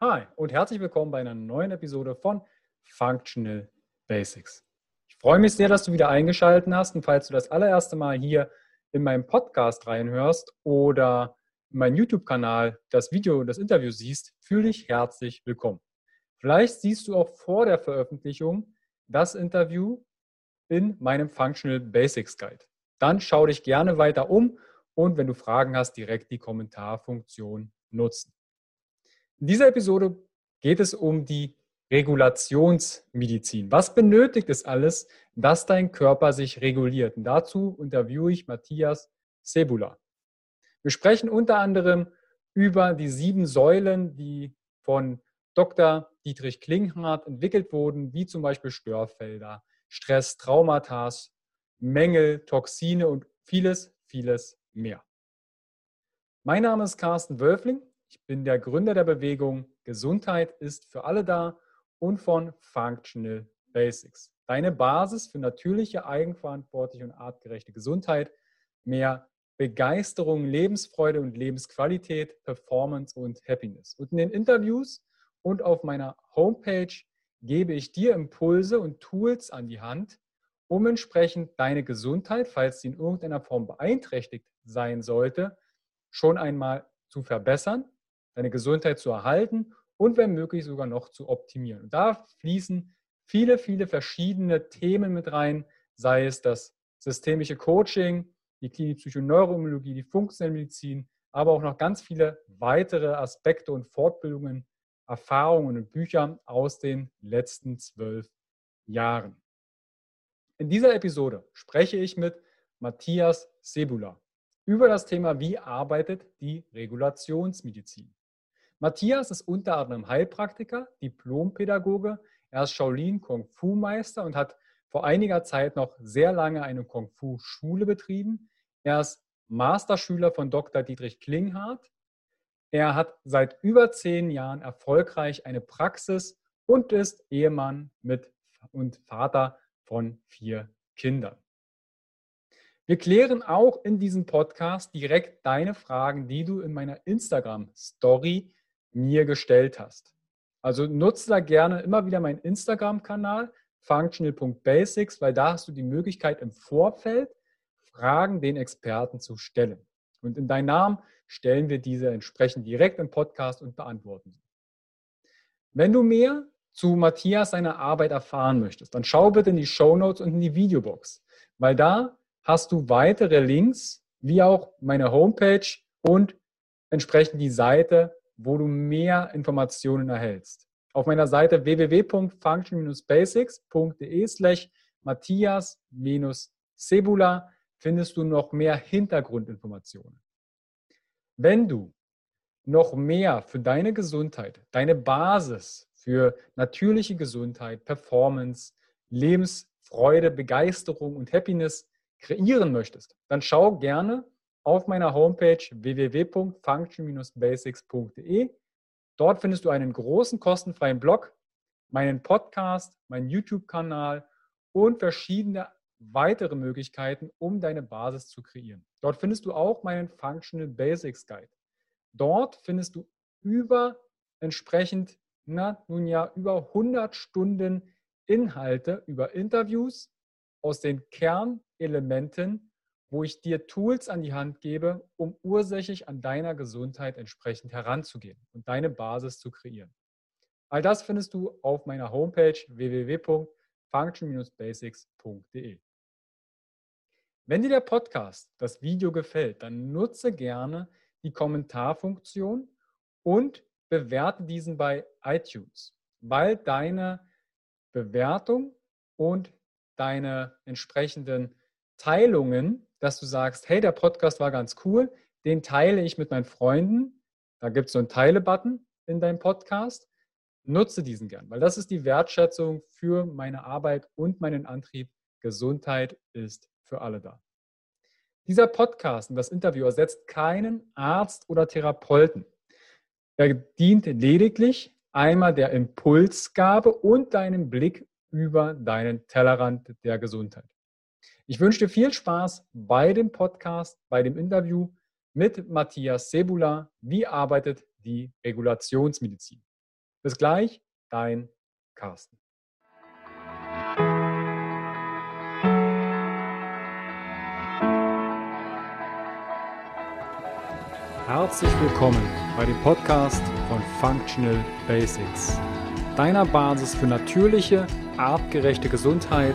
Hi und herzlich willkommen bei einer neuen Episode von Functional Basics. Ich freue mich sehr, dass du wieder eingeschaltet hast und falls du das allererste Mal hier in meinem Podcast reinhörst oder in meinem YouTube-Kanal das Video, das Interview siehst, fühle dich herzlich willkommen. Vielleicht siehst du auch vor der Veröffentlichung das Interview in meinem Functional Basics Guide. Dann schau dich gerne weiter um und wenn du Fragen hast, direkt die Kommentarfunktion nutzen. In dieser Episode geht es um die Regulationsmedizin. Was benötigt es alles, dass dein Körper sich reguliert? Und dazu interviewe ich Matthias Sebula. Wir sprechen unter anderem über die sieben Säulen, die von Dr. Dietrich Klinghardt entwickelt wurden, wie zum Beispiel Störfelder, Stress, Traumata, Mängel, Toxine und vieles, vieles mehr. Mein Name ist Carsten Wölfling. Ich bin der Gründer der Bewegung Gesundheit ist für alle da und von Functional Basics. Deine Basis für natürliche, eigenverantwortliche und artgerechte Gesundheit, mehr Begeisterung, Lebensfreude und Lebensqualität, Performance und Happiness. Und in den Interviews und auf meiner Homepage gebe ich dir Impulse und Tools an die Hand, um entsprechend deine Gesundheit, falls sie in irgendeiner Form beeinträchtigt sein sollte, schon einmal zu verbessern, deine Gesundheit zu erhalten und wenn möglich sogar noch zu optimieren. Und da fließen viele, viele verschiedene Themen mit rein, sei es das systemische Coaching, die klinische Psychoneuroimmunologie, die funktionelle Medizin, aber auch noch ganz viele weitere Aspekte und Fortbildungen, Erfahrungen und Bücher aus den letzten zwölf Jahren. In dieser Episode spreche ich mit Matthias Sebula über das Thema, wie arbeitet die Regulationsmedizin. Matthias ist unter anderem Heilpraktiker, Diplompädagoge, er ist Shaolin Kung Fu Meister und hat vor einiger Zeit noch sehr lange eine Kung Fu Schule betrieben. Er ist Masterschüler von Dr. Dietrich Klinghardt. Er hat seit über zehn Jahren erfolgreich eine Praxis und ist Ehemann mit und Vater von vier Kindern. Wir klären auch in diesem Podcast direkt deine Fragen, die du in meiner Instagram-Story mir gestellt hast. Also nutze da gerne immer wieder meinen Instagram-Kanal functional.basics, weil da hast du die Möglichkeit im Vorfeld Fragen den Experten zu stellen. Und in deinem Namen stellen wir diese entsprechend direkt im Podcast und beantworten sie. Wenn du mehr zu Matthias seiner Arbeit erfahren möchtest, dann schau bitte in die Show Notes und in die Videobox, weil da hast du weitere Links, wie auch meine Homepage und entsprechend die Seite, wo du mehr Informationen erhältst. Auf meiner Seite www.function-basics.de slash Matthias-Sebula findest du noch mehr Hintergrundinformationen. Wenn du noch mehr für deine Gesundheit, deine Basis für natürliche Gesundheit, Performance, Lebensfreude, Begeisterung und Happiness kreieren möchtest, dann schau gerne auf meiner Homepage www.function-basics.de. Dort findest du einen großen kostenfreien Blog, meinen Podcast, meinen YouTube-Kanal und verschiedene weitere Möglichkeiten, um deine Basis zu kreieren. Dort findest du auch meinen Functional Basics Guide. Dort findest du über entsprechend, na, nun ja, über 100 Stunden Inhalte über Interviews aus den Kern Elementen, wo ich dir Tools an die Hand gebe, um ursächlich an deiner Gesundheit entsprechend heranzugehen und deine Basis zu kreieren. All das findest du auf meiner Homepage www.function-basics.de. Wenn dir der Podcast, das Video gefällt, dann nutze gerne die Kommentarfunktion und bewerte diesen bei iTunes, weil deine Bewertung und deine entsprechenden Teilungen, dass du sagst, hey, der Podcast war ganz cool, den teile ich mit meinen Freunden. Da gibt es so einen Teile-Button in deinem Podcast. Nutze diesen gern, weil das ist die Wertschätzung für meine Arbeit und meinen Antrieb. Gesundheit ist für alle da. Dieser Podcast und das Interview ersetzt keinen Arzt oder Therapeuten. Er dient lediglich einmal der Impulsgabe und deinem Blick über deinen Tellerrand der Gesundheit. Ich wünsche dir viel Spaß bei dem Podcast, bei dem Interview mit Matthias Sebula. Wie arbeitet die Regulationsmedizin? Bis gleich, dein Carsten. Herzlich willkommen bei dem Podcast von Functional Basics, deiner Basis für natürliche, artgerechte Gesundheit,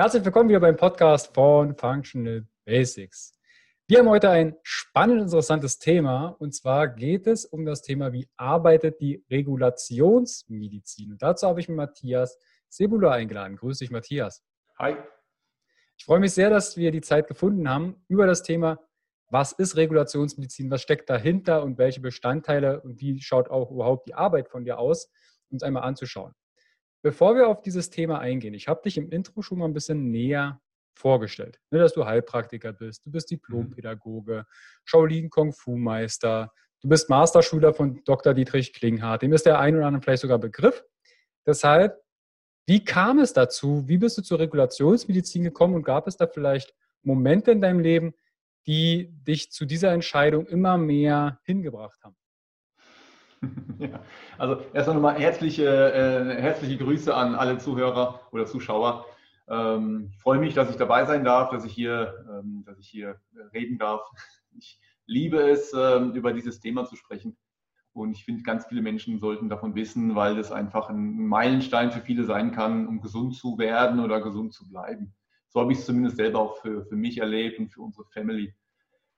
Herzlich willkommen wieder beim Podcast von Functional Basics. Wir haben heute ein spannend interessantes Thema und zwar geht es um das Thema, wie arbeitet die Regulationsmedizin. Und dazu habe ich Matthias Sebula eingeladen. Grüß dich, Matthias. Hi. Ich freue mich sehr, dass wir die Zeit gefunden haben, über das Thema was ist Regulationsmedizin, was steckt dahinter und welche Bestandteile und wie schaut auch überhaupt die Arbeit von dir aus, uns einmal anzuschauen. Bevor wir auf dieses Thema eingehen, ich habe dich im Intro schon mal ein bisschen näher vorgestellt, ne, dass du Heilpraktiker bist, du bist Diplompädagoge, Shaolin Kung Fu Meister, du bist Masterschüler von Dr. Dietrich Klinghardt, dem ist der ein oder andere vielleicht sogar Begriff. Deshalb, wie kam es dazu? Wie bist du zur Regulationsmedizin gekommen und gab es da vielleicht Momente in deinem Leben, die dich zu dieser Entscheidung immer mehr hingebracht haben? Ja, also erstmal nochmal herzliche, äh, herzliche Grüße an alle Zuhörer oder Zuschauer. Ähm, ich freue mich, dass ich dabei sein darf, dass ich hier, ähm, dass ich hier reden darf. Ich liebe es, ähm, über dieses Thema zu sprechen. Und ich finde, ganz viele Menschen sollten davon wissen, weil das einfach ein Meilenstein für viele sein kann, um gesund zu werden oder gesund zu bleiben. So habe ich es zumindest selber auch für, für mich erlebt und für unsere Family.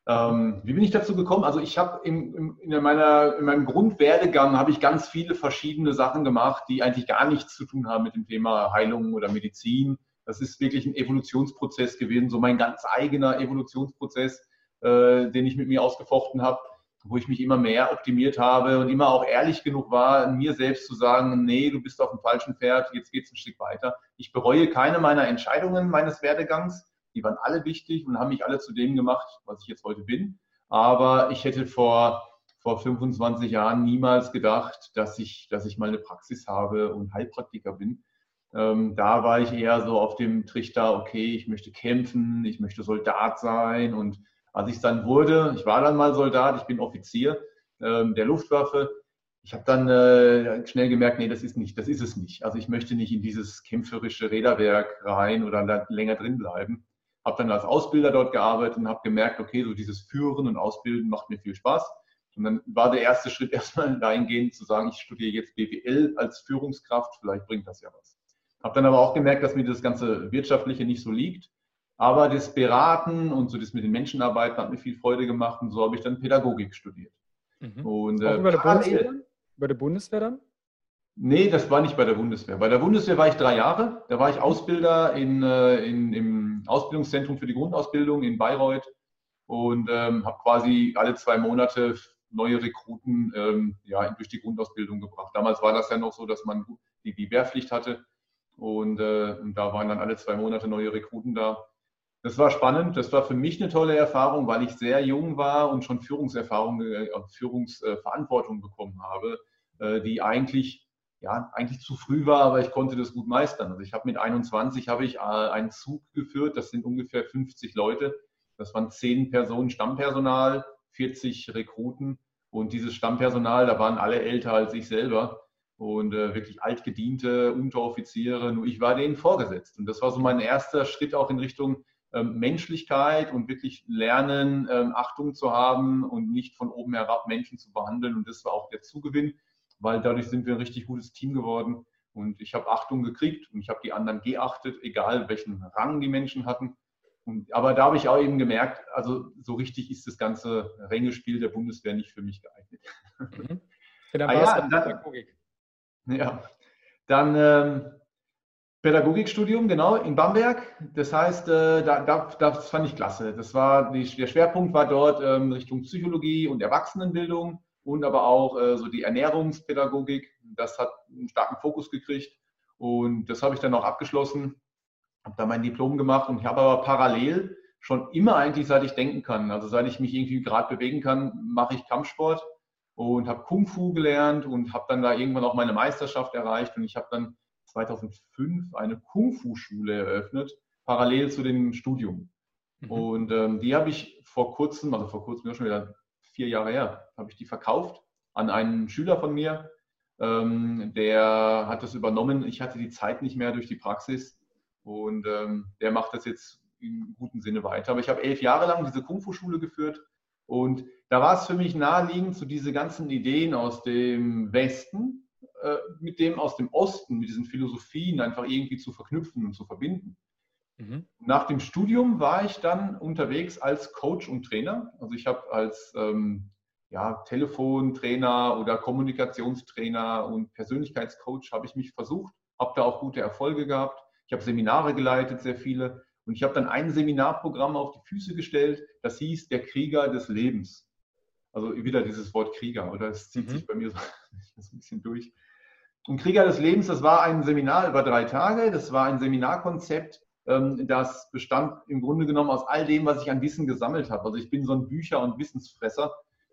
Ähm, wie bin ich dazu gekommen? Also ich habe in, in, meiner, in meinem Grundwerdegang habe ich ganz viele verschiedene Sachen gemacht, die eigentlich gar nichts zu tun haben mit dem Thema Heilung oder Medizin. Das ist wirklich ein Evolutionsprozess gewesen, so mein ganz eigener Evolutionsprozess, äh, den ich mit mir ausgefochten habe wo ich mich immer mehr optimiert habe und immer auch ehrlich genug war, mir selbst zu sagen, nee, du bist auf dem falschen Pferd, jetzt geht es ein Stück weiter. Ich bereue keine meiner Entscheidungen meines Werdegangs. Die waren alle wichtig und haben mich alle zu dem gemacht, was ich jetzt heute bin. Aber ich hätte vor, vor 25 Jahren niemals gedacht, dass ich, dass ich mal eine Praxis habe und Heilpraktiker bin. Ähm, da war ich eher so auf dem Trichter, okay, ich möchte kämpfen, ich möchte Soldat sein und als ich dann wurde, ich war dann mal Soldat, ich bin Offizier ähm, der Luftwaffe. Ich habe dann äh, schnell gemerkt, nee, das ist nicht, das ist es nicht. Also ich möchte nicht in dieses kämpferische Räderwerk rein oder länger drin bleiben. Habe dann als Ausbilder dort gearbeitet und habe gemerkt, okay, so dieses Führen und Ausbilden macht mir viel Spaß. Und dann war der erste Schritt erstmal dahingehend zu sagen, ich studiere jetzt BWL als Führungskraft, vielleicht bringt das ja was. Habe dann aber auch gemerkt, dass mir das ganze Wirtschaftliche nicht so liegt aber das Beraten und so das mit den Menschen arbeiten hat mir viel Freude gemacht und so habe ich dann Pädagogik studiert. Mhm. Und, äh, über, der Bundeswehr über der Bundeswehr dann? Nee, das war nicht bei der Bundeswehr. Bei der Bundeswehr war ich drei Jahre. Da war ich Ausbilder in, äh, in, im Ausbildungszentrum für die Grundausbildung in Bayreuth und ähm, habe quasi alle zwei Monate neue Rekruten ähm, ja, durch die Grundausbildung gebracht. Damals war das ja noch so, dass man die, die Wehrpflicht hatte und, äh, und da waren dann alle zwei Monate neue Rekruten da. Das war spannend. Das war für mich eine tolle Erfahrung, weil ich sehr jung war und schon Führungserfahrung, äh, Führungsverantwortung bekommen habe, äh, die eigentlich ja eigentlich zu früh war, aber ich konnte das gut meistern. Also ich habe mit 21 habe ich äh, einen Zug geführt. Das sind ungefähr 50 Leute. Das waren zehn Personen Stammpersonal, 40 Rekruten und dieses Stammpersonal, da waren alle älter als ich selber und äh, wirklich altgediente Unteroffiziere. Nur ich war denen vorgesetzt und das war so mein erster Schritt auch in Richtung ähm, Menschlichkeit und wirklich lernen, ähm, Achtung zu haben und nicht von oben herab Menschen zu behandeln. Und das war auch der Zugewinn, weil dadurch sind wir ein richtig gutes Team geworden. Und ich habe Achtung gekriegt und ich habe die anderen geachtet, egal welchen Rang die Menschen hatten. Und, aber da habe ich auch eben gemerkt, also so richtig ist das ganze Rängespiel der Bundeswehr nicht für mich geeignet. Mhm. Ja, ah, ja, dann, ja, dann ähm, Pädagogikstudium, genau, in Bamberg. Das heißt, äh, da, da, das fand ich klasse. Das war, die, der Schwerpunkt war dort ähm, Richtung Psychologie und Erwachsenenbildung. Und aber auch äh, so die Ernährungspädagogik. Das hat einen starken Fokus gekriegt und das habe ich dann auch abgeschlossen, habe da mein Diplom gemacht und habe aber parallel schon immer eigentlich, seit ich denken kann, also seit ich mich irgendwie gerade bewegen kann, mache ich Kampfsport und habe Kung Fu gelernt und habe dann da irgendwann auch meine Meisterschaft erreicht und ich habe dann 2005 eine Kung Fu Schule eröffnet, parallel zu dem Studium. Mhm. Und ähm, die habe ich vor kurzem, also vor kurzem, schon wieder vier Jahre her, habe ich die verkauft an einen Schüler von mir. Ähm, der hat das übernommen. Ich hatte die Zeit nicht mehr durch die Praxis und ähm, der macht das jetzt im guten Sinne weiter. Aber ich habe elf Jahre lang diese Kung-Fu-Schule geführt und da war es für mich naheliegend, so diese ganzen Ideen aus dem Westen äh, mit dem aus dem Osten, mit diesen Philosophien einfach irgendwie zu verknüpfen und zu verbinden. Mhm. Nach dem Studium war ich dann unterwegs als Coach und Trainer. Also ich habe als ähm, ja, Telefontrainer oder Kommunikationstrainer und Persönlichkeitscoach habe ich mich versucht, habe da auch gute Erfolge gehabt. Ich habe Seminare geleitet, sehr viele. Und ich habe dann ein Seminarprogramm auf die Füße gestellt, das hieß Der Krieger des Lebens. Also wieder dieses Wort Krieger, oder es zieht mhm. sich bei mir so, so ein bisschen durch. Und Krieger des Lebens, das war ein Seminar über drei Tage. Das war ein Seminarkonzept, das bestand im Grunde genommen aus all dem, was ich an Wissen gesammelt habe. Also ich bin so ein Bücher- und Wissensfresser.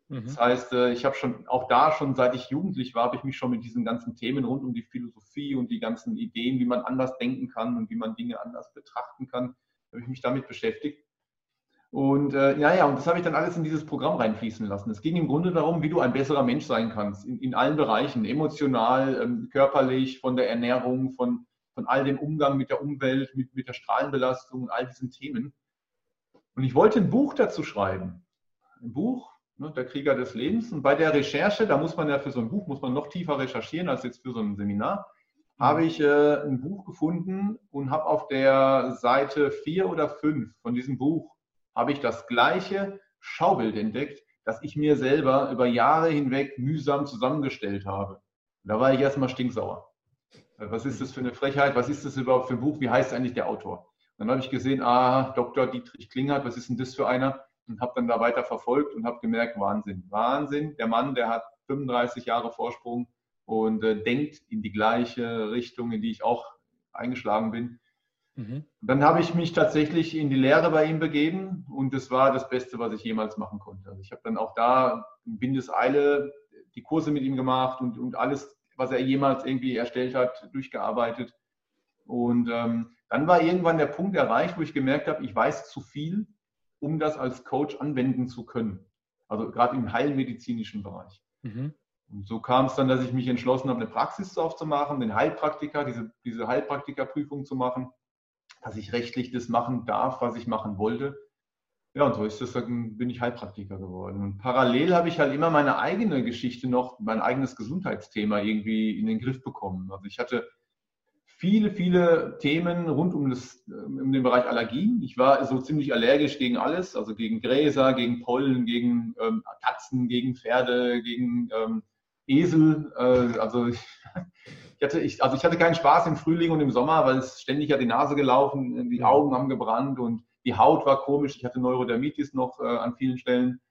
Mhm. Das heißt, äh, ich habe schon auch da schon, seit ich jugendlich war, habe ich mich schon mit diesen ganzen Themen rund um die Philosophie und die ganzen Ideen, wie man anders denken kann und wie man Dinge anders betrachten kann, habe ich mich damit beschäftigt. Und äh, ja, ja, und das habe ich dann alles in dieses Programm reinfließen lassen. Es ging im Grunde darum, wie du ein besserer Mensch sein kannst, in, in allen Bereichen, emotional, ähm, körperlich, von der Ernährung, von, von all dem Umgang mit der Umwelt, mit, mit der Strahlenbelastung und all diesen Themen. Und ich wollte ein Buch dazu schreiben. Ein Buch, ne, der Krieger des Lebens. Und bei der Recherche, da muss man ja für so ein Buch, muss man noch tiefer recherchieren als jetzt für so ein Seminar, habe ich äh, ein Buch gefunden und habe auf der Seite vier oder fünf von diesem Buch habe ich das gleiche Schaubild entdeckt, das ich mir selber über Jahre hinweg mühsam zusammengestellt habe. da war ich erstmal stinksauer. Was ist das für eine Frechheit? Was ist das überhaupt für ein Buch? Wie heißt eigentlich der Autor? Dann habe ich gesehen, ah, Dr. Dietrich Klingert, was ist denn das für einer? Und habe dann da weiter verfolgt und habe gemerkt, Wahnsinn, Wahnsinn. Der Mann, der hat 35 Jahre Vorsprung und äh, denkt in die gleiche Richtung, in die ich auch eingeschlagen bin. Mhm. Dann habe ich mich tatsächlich in die Lehre bei ihm begeben und das war das Beste, was ich jemals machen konnte. Also ich habe dann auch da in Windeseile die Kurse mit ihm gemacht und, und alles, was er jemals irgendwie erstellt hat, durchgearbeitet. Und ähm, dann war irgendwann der Punkt erreicht, wo ich gemerkt habe, ich weiß zu viel, um das als Coach anwenden zu können. Also gerade im heilmedizinischen Bereich. Mhm. Und so kam es dann, dass ich mich entschlossen habe, eine Praxis aufzumachen, den Heilpraktiker, diese, diese Heilpraktikerprüfung zu machen dass ich rechtlich das machen darf, was ich machen wollte. Ja, und so ist das, dann bin ich Heilpraktiker geworden. Und parallel habe ich halt immer meine eigene Geschichte noch, mein eigenes Gesundheitsthema irgendwie in den Griff bekommen. Also ich hatte viele, viele Themen rund um, das, um den Bereich Allergien. Ich war so ziemlich allergisch gegen alles, also gegen Gräser, gegen Pollen, gegen ähm, Katzen, gegen Pferde, gegen ähm, Esel. Äh, also ich, ich hatte, ich, also ich hatte keinen Spaß im Frühling und im Sommer, weil es ständig hat die Nase gelaufen, die Augen haben gebrannt und die Haut war komisch. Ich hatte Neurodermitis noch äh, an vielen Stellen.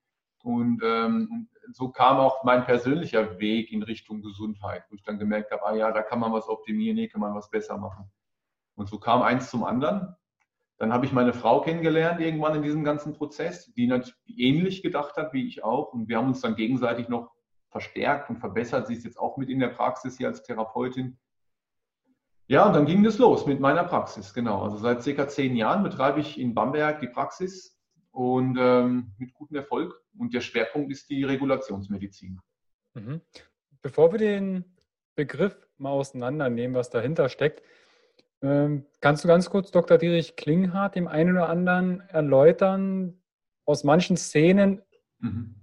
Und ähm, so kam auch mein persönlicher Weg in Richtung Gesundheit, wo ich dann gemerkt habe, ah ja, da kann man was optimieren, hier kann man was besser machen. Und so kam eins zum anderen. Dann habe ich meine Frau kennengelernt irgendwann in diesem ganzen Prozess, die natürlich ähnlich gedacht hat wie ich auch. Und wir haben uns dann gegenseitig noch verstärkt und verbessert. Sie ist jetzt auch mit in der Praxis hier als Therapeutin. Ja, und dann ging das los mit meiner Praxis, genau. Also seit circa zehn Jahren betreibe ich in Bamberg die Praxis und ähm, mit gutem Erfolg. Und der Schwerpunkt ist die Regulationsmedizin. Mhm. Bevor wir den Begriff mal auseinandernehmen, was dahinter steckt, ähm, kannst du ganz kurz Dr. Dietrich Klinghardt dem einen oder anderen erläutern, aus manchen Szenen mhm.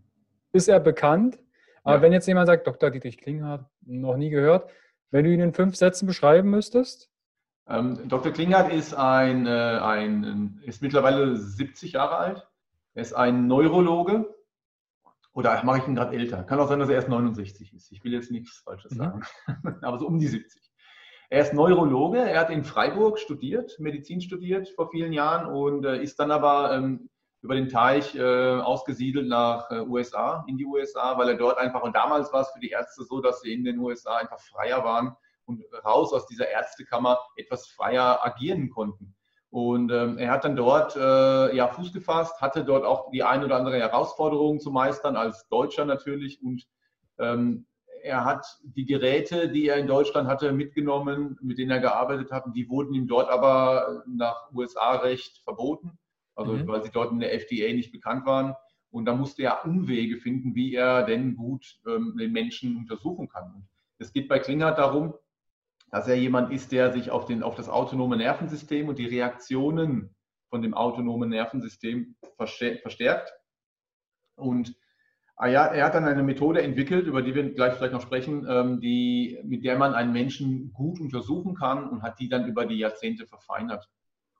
ist er bekannt, aber ja. wenn jetzt jemand sagt, Dr. Dietrich Klinghardt, noch nie gehört, wenn du ihn in fünf Sätzen beschreiben müsstest? Ähm, Dr. Klinghardt ist, ein, äh, ein, ist mittlerweile 70 Jahre alt. Er ist ein Neurologe. Oder mache ich ihn gerade älter? Kann auch sein, dass er erst 69 ist. Ich will jetzt nichts Falsches mhm. sagen. Aber so um die 70. Er ist Neurologe. Er hat in Freiburg studiert, Medizin studiert vor vielen Jahren und äh, ist dann aber ähm, über den Teich äh, ausgesiedelt nach äh, USA, in die USA, weil er dort einfach, und damals war es für die Ärzte so, dass sie in den USA einfach freier waren und raus aus dieser Ärztekammer etwas freier agieren konnten. Und ähm, er hat dann dort äh, ja, Fuß gefasst, hatte dort auch die ein oder andere Herausforderung zu meistern, als Deutscher natürlich. Und ähm, er hat die Geräte, die er in Deutschland hatte, mitgenommen, mit denen er gearbeitet hat. Die wurden ihm dort aber nach USA-Recht verboten, also mhm. weil sie dort in der FDA nicht bekannt waren. Und da musste er Umwege finden, wie er denn gut ähm, den Menschen untersuchen kann. es geht bei Klinghardt darum, dass er jemand ist, der sich auf, den, auf das autonome Nervensystem und die Reaktionen von dem autonomen Nervensystem verstärkt. Und ah ja, er hat dann eine Methode entwickelt, über die wir gleich vielleicht noch sprechen, ähm, die, mit der man einen Menschen gut untersuchen kann und hat die dann über die Jahrzehnte verfeinert.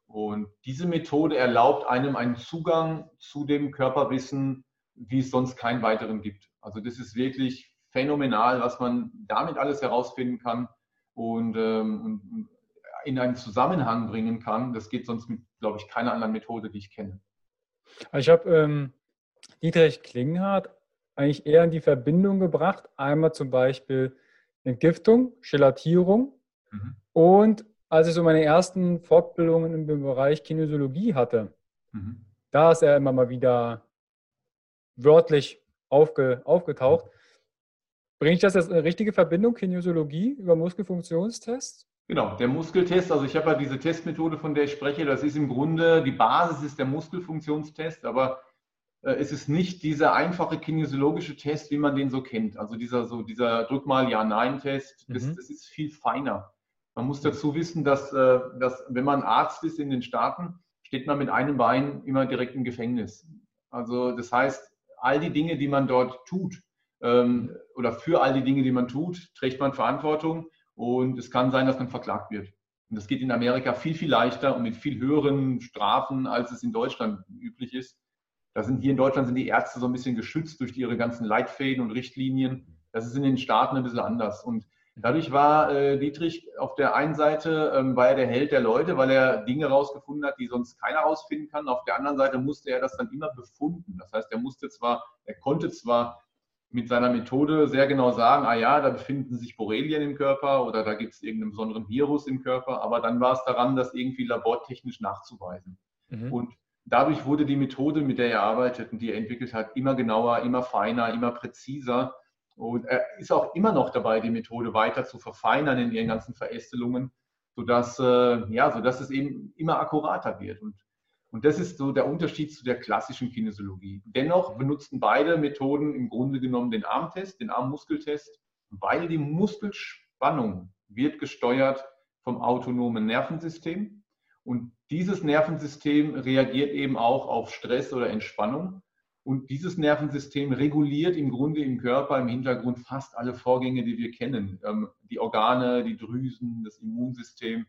Und diese Methode erlaubt einem einen Zugang zu dem Körperwissen, wie es sonst keinen weiteren gibt. Also das ist wirklich phänomenal, was man damit alles herausfinden kann und, ähm, in einen Zusammenhang bringen kann. Das geht sonst mit, glaube ich, keiner anderen Methode, die ich kenne. Also ich habe ähm, Dietrich Klinghardt eigentlich eher in die Verbindung gebracht. Einmal zum Beispiel Entgiftung, Gelatierung mhm. und als ich so meine ersten Fortbildungen im Bereich Kinesiologie hatte, mhm. da ist er immer mal wieder wörtlich aufge, aufgetaucht. Bringe ich das jetzt eine richtige Verbindung, Kinesiologie über Muskelfunktionstests? Genau, der Muskeltest, also ich habe ja diese Testmethode, von der ich spreche, das ist im Grunde, die Basis ist der Muskelfunktionstest, aber äh, es ist nicht dieser einfache kinesiologische Test, wie man den so kennt. Also dieser, so dieser Drück mal Ja-Nein-Test, das, mhm. das, ist viel feiner. Man muss dazu wissen, dass, äh, dass wenn man Arzt ist in den Staaten, steht man mit einem Bein immer direkt im Gefängnis. Also das heißt, all die Dinge, die man dort tut, ähm, oder für all die Dinge, die man tut, trägt man Verantwortung und es kann sein, dass man verklagt wird. Und das geht in Amerika viel, viel leichter und mit viel höheren Strafen, als es in Deutschland üblich ist. Da sind hier in Deutschland sind die Ärzte so ein bisschen geschützt durch ihre ganzen Leitfäden und Richtlinien. Das ist in den Staaten ein bisschen anders. Und dadurch war äh, Dietrich auf der einen Seite ähm, war er der Held der Leute, weil er Dinge rausgefunden hat, die sonst keiner rausfinden kann. Auf der anderen Seite musste er das dann immer befunden. Das heißt, er musste zwar, er konnte zwar mit seiner Methode sehr genau sagen, ah ja, da befinden sich Borrelien im Körper oder da gibt es irgendeinen besonderen Virus im Körper, aber dann war es daran, das irgendwie labortechnisch nachzuweisen. Mhm. Und dadurch wurde die Methode, mit der er arbeitet und die er entwickelt hat, immer genauer, immer feiner, immer präziser. Und er ist auch immer noch dabei, die Methode weiter zu verfeinern in ihren ganzen Verästelungen, sodass, äh, ja, sodass es eben immer akkurater wird. Und und das ist so der Unterschied zu der klassischen Kinesiologie. Dennoch benutzen beide Methoden im Grunde genommen den Armtest, den Armmuskeltest, weil die Muskelspannung wird gesteuert vom autonomen Nervensystem. Und dieses Nervensystem reagiert eben auch auf Stress oder Entspannung. Und dieses Nervensystem reguliert im Grunde im Körper im Hintergrund fast alle Vorgänge, die wir kennen. Ähm, die Organe, die Drüsen, das Immunsystem.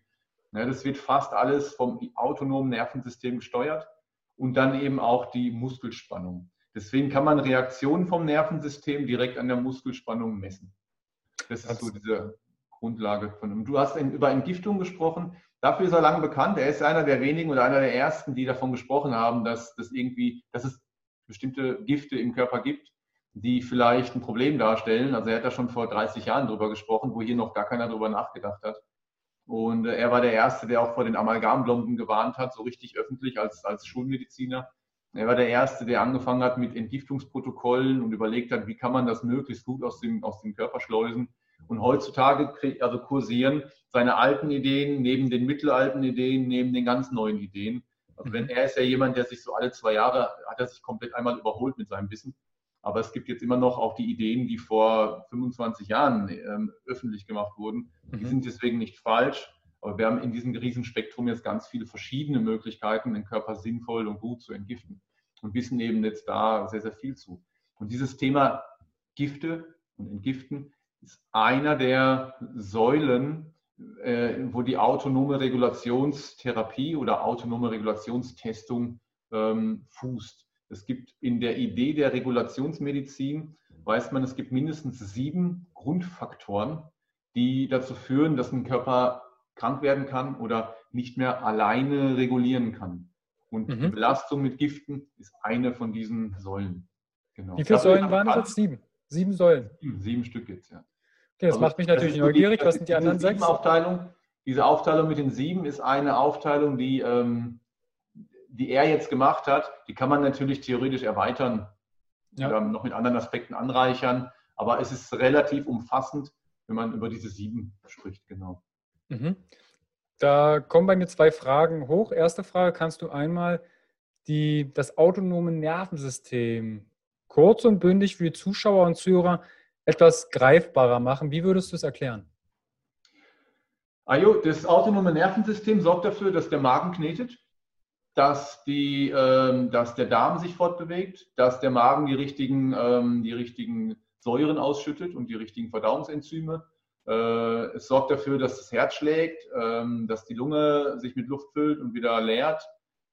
Ja, das wird fast alles vom autonomen Nervensystem gesteuert und dann eben auch die Muskelspannung. Deswegen kann man Reaktionen vom Nervensystem direkt an der Muskelspannung messen. Das ist so diese Grundlage von ihm. Du hast über Entgiftung gesprochen. Dafür ist er lange bekannt. Er ist einer der wenigen oder einer der ersten, die davon gesprochen haben, dass, dass, irgendwie, dass es bestimmte Gifte im Körper gibt, die vielleicht ein Problem darstellen. Also er hat da schon vor 30 Jahren drüber gesprochen, wo hier noch gar keiner drüber nachgedacht hat. Und äh, er war der Erste, der auch vor den Amalgamblomben gewarnt hat, so richtig öffentlich als, als Schulmediziner. Er war der Erste, der angefangen hat mit Entgiftungsprotokollen und überlegt hat, wie kann man das möglichst gut aus dem, aus dem Körper schleusen. Und heutzutage also kursieren seine alten Ideen neben den mittelalten Ideen, neben den ganz neuen Ideen. Also wenn er ist ja jemand, der sich so alle zwei Jahre hat er sich komplett einmal überholt mit seinem Wissen. Aber es gibt jetzt immer noch auch die Ideen, die vor 25 Jahren ähm, öffentlich gemacht wurden. Die mhm. sind deswegen nicht falsch. Aber wir haben in diesem Riesenspektrum jetzt ganz viele verschiedene Möglichkeiten, den Körper sinnvoll und gut zu entgiften. Und wissen eben jetzt da sehr, sehr viel zu. Und dieses Thema Gifte und Entgiften ist einer der Säulen, wo die autonome Regulationstherapie oder autonome Regulationstestung ähm, fußt. Es gibt in der Idee der Regulationsmedizin, weiß man, es gibt mindestens sieben Grundfaktoren, die dazu führen, dass ein Körper krank werden kann oder nicht mehr alleine regulieren kann. Und mhm. Belastung mit Giften ist eine von diesen Säulen. Genau. Wie viele Säulen waren das jetzt? Sieben. Sieben Säulen. Sieben, sieben Stück jetzt, ja. Okay, das also, macht mich natürlich neugierig. Was sind die anderen sechs? Aufteilung, diese Aufteilung mit den sieben ist eine Aufteilung, die, ähm, die er jetzt gemacht hat. Die kann man natürlich theoretisch erweitern, ja. oder noch mit anderen Aspekten anreichern. Aber es ist relativ umfassend, wenn man über diese sieben spricht, genau. Mhm. Da kommen bei mir zwei Fragen hoch. Erste Frage, kannst du einmal die, das autonome Nervensystem kurz und bündig für die Zuschauer und Zuhörer etwas greifbarer machen? Wie würdest du es erklären? Ajo, das autonome Nervensystem sorgt dafür, dass der Magen knetet, dass, die, ähm, dass der Darm sich fortbewegt, dass der Magen die richtigen, ähm, die richtigen Säuren ausschüttet und die richtigen Verdauungsenzyme äh, es sorgt dafür, dass das Herz schlägt, ähm, dass die Lunge sich mit Luft füllt und wieder leert.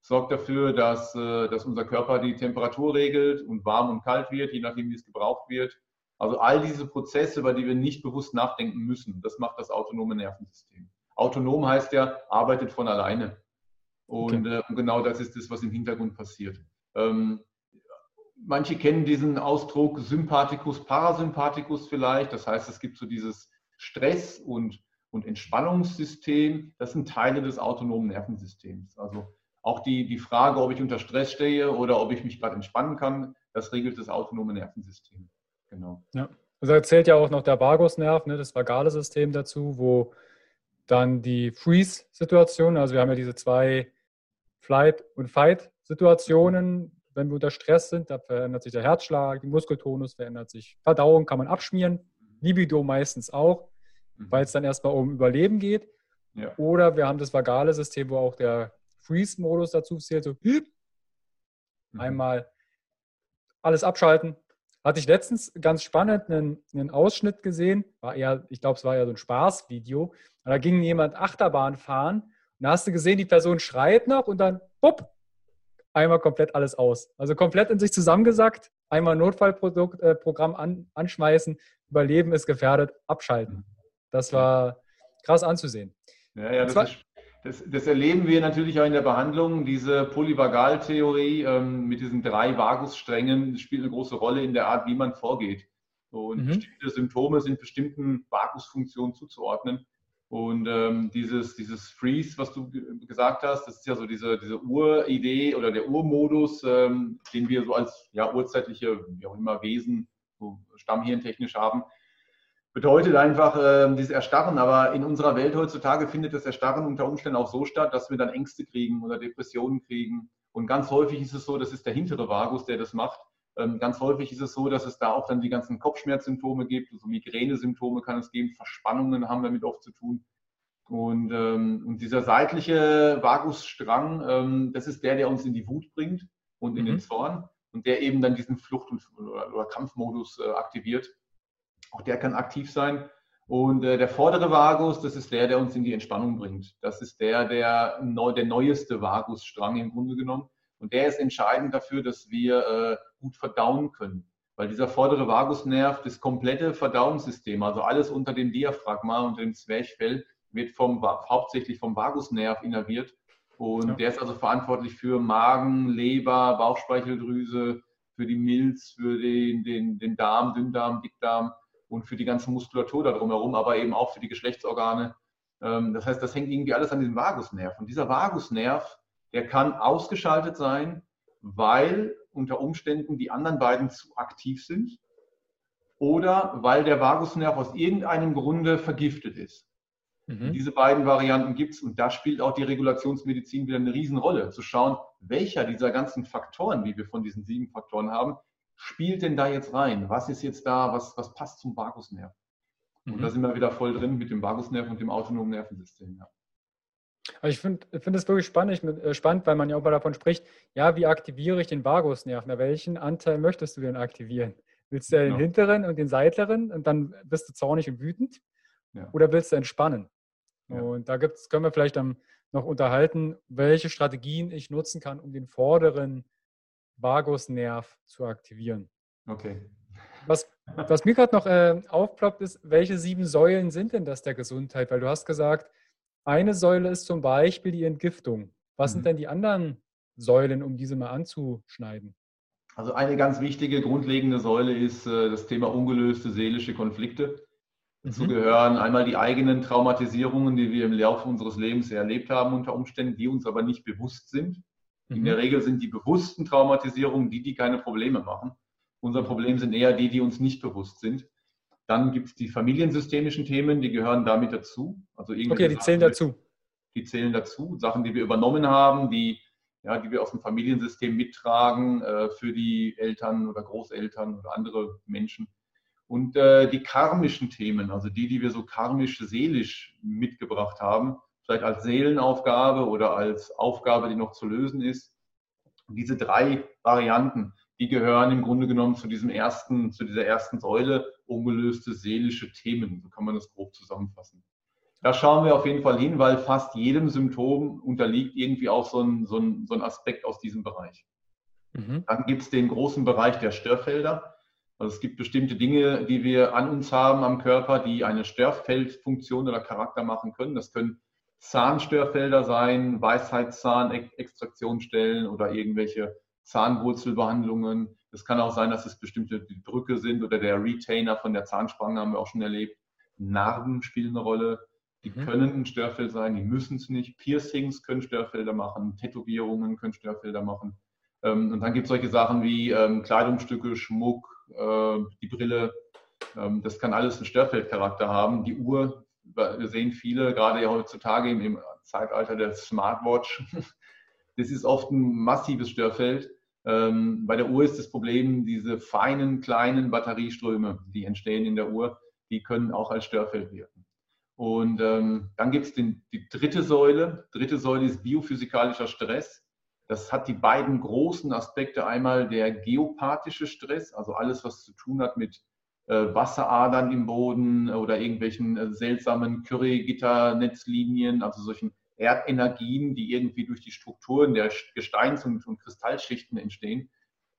Es sorgt dafür, dass, äh, dass unser Körper die Temperatur regelt und warm und kalt wird, je nachdem, wie es gebraucht wird. Also all diese Prozesse, über die wir nicht bewusst nachdenken müssen, das macht das autonome Nervensystem. Autonom heißt ja, arbeitet von alleine. Und, okay. äh, genau das ist das, was im Hintergrund passiert. Ähm, manche kennen diesen Ausdruck Sympathikus, Parasympathikus vielleicht. Das heißt, es gibt so dieses Stress- und, und Entspannungssystem, das sind Teile des autonomen Nervensystems. Also auch die, die Frage, ob ich unter Stress stehe oder ob ich mich gerade entspannen kann, das regelt das autonome Nervensystem. Genau. Ja. Also erzählt ja auch noch der Vagusnerv, ne, das vagale System dazu, wo dann die Freeze-Situation, also wir haben ja diese zwei Flight- und Fight-Situationen, wenn wir unter Stress sind, da verändert sich der Herzschlag, die Muskeltonus verändert sich, Verdauung kann man abschmieren, Libido meistens auch, mhm. weil es dann erstmal um Überleben geht. Ja. Oder wir haben das vagale System, wo auch der Freeze-Modus dazu zählt, so mhm. einmal alles abschalten. Hatte ich letztens ganz spannend einen, einen Ausschnitt gesehen, war eher, ich glaube, es war ja so ein Spaßvideo. Da ging jemand Achterbahn fahren und da hast du gesehen, die Person schreit noch und dann, bupp, einmal komplett alles aus. Also komplett in sich zusammengesackt, einmal Notfallprogramm äh, an, anschmeißen, Überleben ist gefährdet, abschalten. Das war krass anzusehen. Ja, ja, das, ist, das, das, erleben wir natürlich auch in der Behandlung. Diese Polyvagaltheorie ähm, mit diesen drei Vagussträngen spielt eine große Rolle in der Art, wie man vorgeht. Und mhm. bestimmte Symptome sind bestimmten Vagusfunktionen zuzuordnen. Und ähm, dieses, dieses Freeze, was du gesagt hast, das ist ja so diese, diese Uridee oder der Urmodus, ähm, den wir so als ja, urzeitliche, wie auch immer, Wesen, so stammhirntechnisch haben, bedeutet einfach äh, dieses Erstarren. Aber in unserer Welt heutzutage findet das Erstarren unter Umständen auch so statt, dass wir dann Ängste kriegen oder Depressionen kriegen. Und ganz häufig ist es so, das ist der hintere Vagus, der das macht. Ähm, ganz häufig ist es so, dass es da auch dann die ganzen Kopfschmerzsymptome gibt, also Migränesymptome kann es geben, Verspannungen haben damit oft zu tun. Und, ähm, und dieser seitliche Vagusstrang, ähm, das ist der, der uns in die Wut bringt und in mhm. den Zorn und der eben dann diesen Flucht- oder, oder Kampfmodus äh, aktiviert. Auch der kann aktiv sein. Und äh, der vordere Vagus, das ist der, der uns in die Entspannung bringt. Das ist der, der, neu, der neueste Vagusstrang im Grunde genommen. Und der ist entscheidend dafür, dass wir äh, gut verdauen können. Weil dieser vordere Vagusnerv, das komplette Verdauungssystem, also alles unter dem Diaphragma, unter dem Zwerchfell, wird vom, hauptsächlich vom Vagusnerv innerviert. Und ja. der ist also verantwortlich für Magen, Leber, Bauchspeicheldrüse, für die Milz, für den, den, den Darm, Dünndarm, Dickdarm und für die ganze Muskulatur da drumherum, aber eben auch für die Geschlechtsorgane. Ähm, das heißt, das hängt irgendwie alles an diesem Vagusnerv. Und dieser Vagusnerv, der kann ausgeschaltet sein, weil unter Umständen die anderen beiden zu aktiv sind oder weil der Vagusnerv aus irgendeinem Grunde vergiftet ist. Mhm. Diese beiden Varianten gibt es und da spielt auch die Regulationsmedizin wieder eine Riesenrolle, zu schauen, welcher dieser ganzen Faktoren, wie wir von diesen sieben Faktoren haben, spielt denn da jetzt rein? Was ist jetzt da, was, was passt zum Vagusnerv? Und mhm. da sind wir wieder voll drin mit dem Vagusnerv und dem autonomen Nervensystem. Ja. Aber ich finde find es wirklich spannend, äh, spannend, weil man ja auch mal davon spricht, ja, wie aktiviere ich den Vagusnerv? Na, welchen Anteil möchtest du denn aktivieren? Willst du den genau. hinteren und den seiteren und dann bist du zornig und wütend? Ja. Oder willst du entspannen? Ja. Und da gibt's, können wir vielleicht dann noch unterhalten, welche Strategien ich nutzen kann, um den vorderen Vagusnerv zu aktivieren. Okay. Was, was mir gerade noch äh, aufploppt, ist, welche sieben Säulen sind denn das der Gesundheit? Weil du hast gesagt, eine Säule ist zum Beispiel die Entgiftung. Was mhm. sind denn die anderen Säulen, um diese mal anzuschneiden? Also eine ganz wichtige, grundlegende Säule ist äh, das Thema ungelöste seelische Konflikte. Dazu mhm. gehören einmal die eigenen Traumatisierungen, die wir im Laufe unseres Lebens erlebt haben unter Umständen, die uns aber nicht bewusst sind. Mhm. In der Regel sind die bewussten Traumatisierungen die, die keine Probleme machen. Unser Problem sind eher die, die uns nicht bewusst sind. Dann gibt es die familiensystemischen Themen, die gehören damit dazu. Also okay, die zählen dazu. Die zählen dazu. Sachen, die wir übernommen haben, die, ja, die wir aus dem Familiensystem mittragen äh, für die Eltern oder Großeltern oder andere Menschen. Und äh, die karmischen Themen, also die, die wir so karmisch, seelisch mitgebracht haben, vielleicht als Seelenaufgabe oder als Aufgabe, die noch zu lösen ist. Und diese drei Varianten, die gehören im Grunde genommen zu diesem ersten, zu dieser ersten Säule, ungelöste seelische Themen. So kann man das grob zusammenfassen. Da schauen wir auf jeden Fall hin, weil fast jedem Symptom unterliegt irgendwie auch so ein, so ein, so ein Aspekt aus diesem Bereich. Mhm. Dann gibt es den großen Bereich der Störfelder. Also es gibt bestimmte Dinge, die wir an uns haben am Körper, die eine Störfeldfunktion oder Charakter machen können. Das können Zahnstörfelder sein, Weisheitszahn-Extraktionsstellen oder irgendwelche Zahnwurzelbehandlungen. Es kann auch sein, dass es bestimmte Brücke sind oder der Retainer von der Zahnspange haben wir auch schon erlebt. Narben spielen eine Rolle. Die mhm. können ein Störfeld sein, die müssen es nicht. Piercings können Störfelder machen, Tätowierungen können Störfelder machen. Ähm, und dann gibt es solche Sachen wie ähm, Kleidungsstücke, Schmuck, äh, die Brille. Ähm, das kann alles einen Störfeldcharakter haben. Die Uhr, wir sehen viele, gerade heutzutage im Zeitalter der Smartwatch, das ist oft ein massives Störfeld. Ähm, bei der Uhr ist das Problem, diese feinen, kleinen Batterieströme, die entstehen in der Uhr, die können auch als Störfeld wirken. Und ähm, dann gibt es die dritte Säule. Dritte Säule ist biophysikalischer Stress. Das hat die beiden großen Aspekte. Einmal der geopathische Stress, also alles, was zu tun hat mit Wasseradern im Boden oder irgendwelchen äh, seltsamen Curry-Gitternetzlinien, also solchen Erdenergien, die irgendwie durch die Strukturen der Gesteins- und, und Kristallschichten entstehen.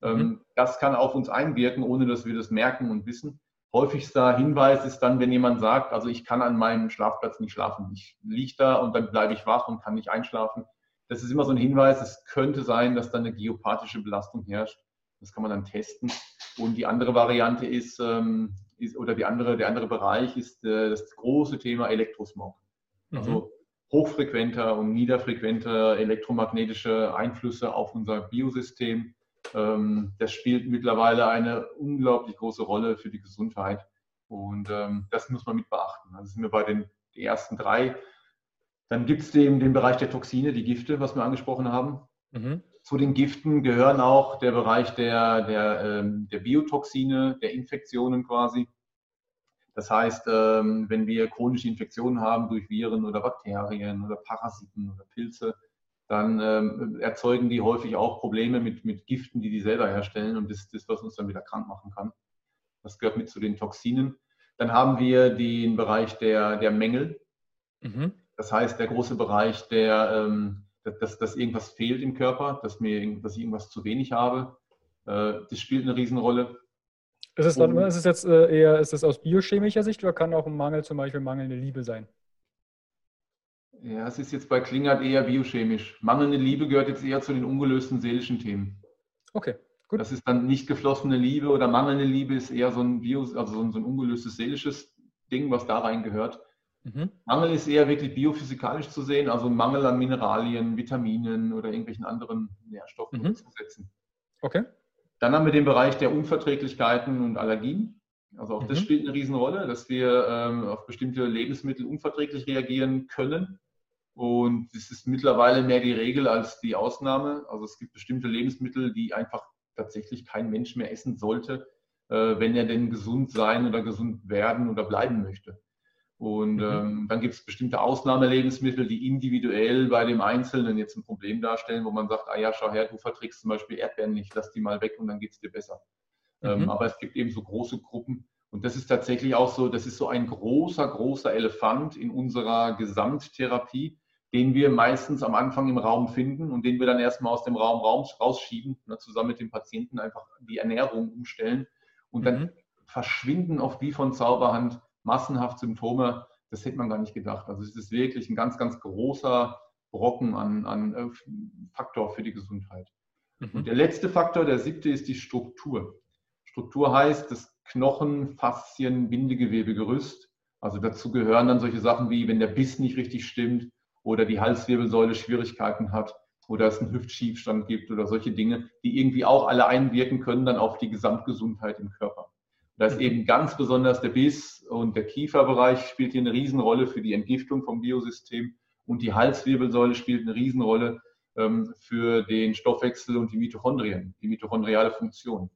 Ähm, mhm. Das kann auf uns einwirken, ohne dass wir das merken und wissen. Häufigster Hinweis ist dann, wenn jemand sagt, also ich kann an meinem Schlafplatz nicht schlafen. Ich liege da und dann bleibe ich wach und kann nicht einschlafen. Das ist immer so ein Hinweis, es könnte sein, dass da eine geopathische Belastung herrscht. Das kann man dann testen. Und die andere Variante ist, ähm, ist oder die andere, der andere Bereich ist äh, das große Thema Elektrosmog. Mhm. Also hochfrequenter und niederfrequenter elektromagnetische Einflüsse auf unser Biosystem. Ähm, das spielt mittlerweile eine unglaublich große Rolle für die Gesundheit. Und ähm, das muss man mit beachten. Also sind wir bei den ersten drei. Dann gibt es den, den Bereich der Toxine, die Gifte, was wir angesprochen haben. Mhm. Zu den Giften gehören auch der Bereich der, der, ähm, der Biotoxine, der Infektionen quasi. Das heißt, ähm, wenn wir chronische Infektionen haben durch Viren oder Bakterien oder Parasiten oder Pilze, dann ähm, erzeugen die häufig auch Probleme mit, mit Giften, die die selber herstellen und das ist das, was uns dann wieder krank machen kann. Das gehört mit zu den Toxinen. Dann haben wir den Bereich der, der Mängel. Mhm. Das heißt, der große Bereich, der, ähm, dass, dass irgendwas fehlt im Körper, dass, mir, dass ich irgendwas zu wenig habe. Äh, das spielt eine Riesenrolle. Ist es, dann, ist es jetzt äh, eher ist es aus biochemischer Sicht oder kann auch ein Mangel zum Beispiel mangelnde Liebe sein? Ja, es ist jetzt bei Klingert eher biochemisch. Mangelnde Liebe gehört jetzt eher zu den ungelösten seelischen Themen. Okay, gut. Das ist dann nicht geflossene Liebe oder mangelnde Liebe ist eher so ein Bio, also so ein, so ein ungelöstes seelisches Ding, was da rein gehört. Mhm. Mangel ist eher wirklich biophysikalisch zu sehen, also Mangel an Mineralien, Vitaminen oder irgendwelchen anderen Nährstoffen mhm. zusetzen. Okay. Dann haben wir den Bereich der Unverträglichkeiten und Allergien. Also auch mhm. das spielt eine Riesenrolle, dass wir ähm, auf bestimmte Lebensmittel unverträglich reagieren können. Und es ist mittlerweile mehr die Regel als die Ausnahme. Also es gibt bestimmte Lebensmittel, die einfach tatsächlich kein Mensch mehr essen sollte, äh, wenn er denn gesund sein oder gesund werden oder bleiben möchte. Und mhm. ähm, dann gibt es bestimmte Ausnahmelebensmittel, die individuell bei dem Einzelnen jetzt ein Problem darstellen, wo man sagt, ah ja, schau her, du verträgst zum Beispiel Erdbeeren nicht, lass die mal weg und dann geht es dir besser. Ähm, mhm. Ähm, aber es gibt eben so große Gruppen. Und das ist tatsächlich auch so, das ist so ein großer, großer Elefant in unserer Gesamttherapie, den wir meistens am Anfang im Raum finden und den wir dann erstmal aus dem Raum rausschieben, ne, zusammen mit dem Patienten einfach die Ernährung umstellen. Und dann mhm. verschwinden oft wie von Zauberhand massenhaft Symptome, das hätte man gar nicht gedacht. Also es ist wirklich ein ganz, ganz großer Brocken, an, an äh, Faktor für die Gesundheit. Mhm. Und der letzte Faktor, der siebte, ist die Struktur. Struktur heißt das Knochen, Faszien, Bindegewebe, Gerüst. Also dazu gehören dann solche Sachen wie, wenn der Biss nicht richtig stimmt oder die Halswirbelsäule Schwierigkeiten hat oder es einen Hüftschiefstand gibt oder solche Dinge, die irgendwie auch alle einwirken können dann auf die Gesamtgesundheit im Körper. Da ist mhm. eben ganz besonders der Biss und der Kieferbereich spielt hier eine Riesenrolle für die Entgiftung vom Biosystem und die Halswirbelsäule spielt eine Riesenrolle ähm, für den Stoffwechsel und die Mitochondrien, die mitochondriale Funktion.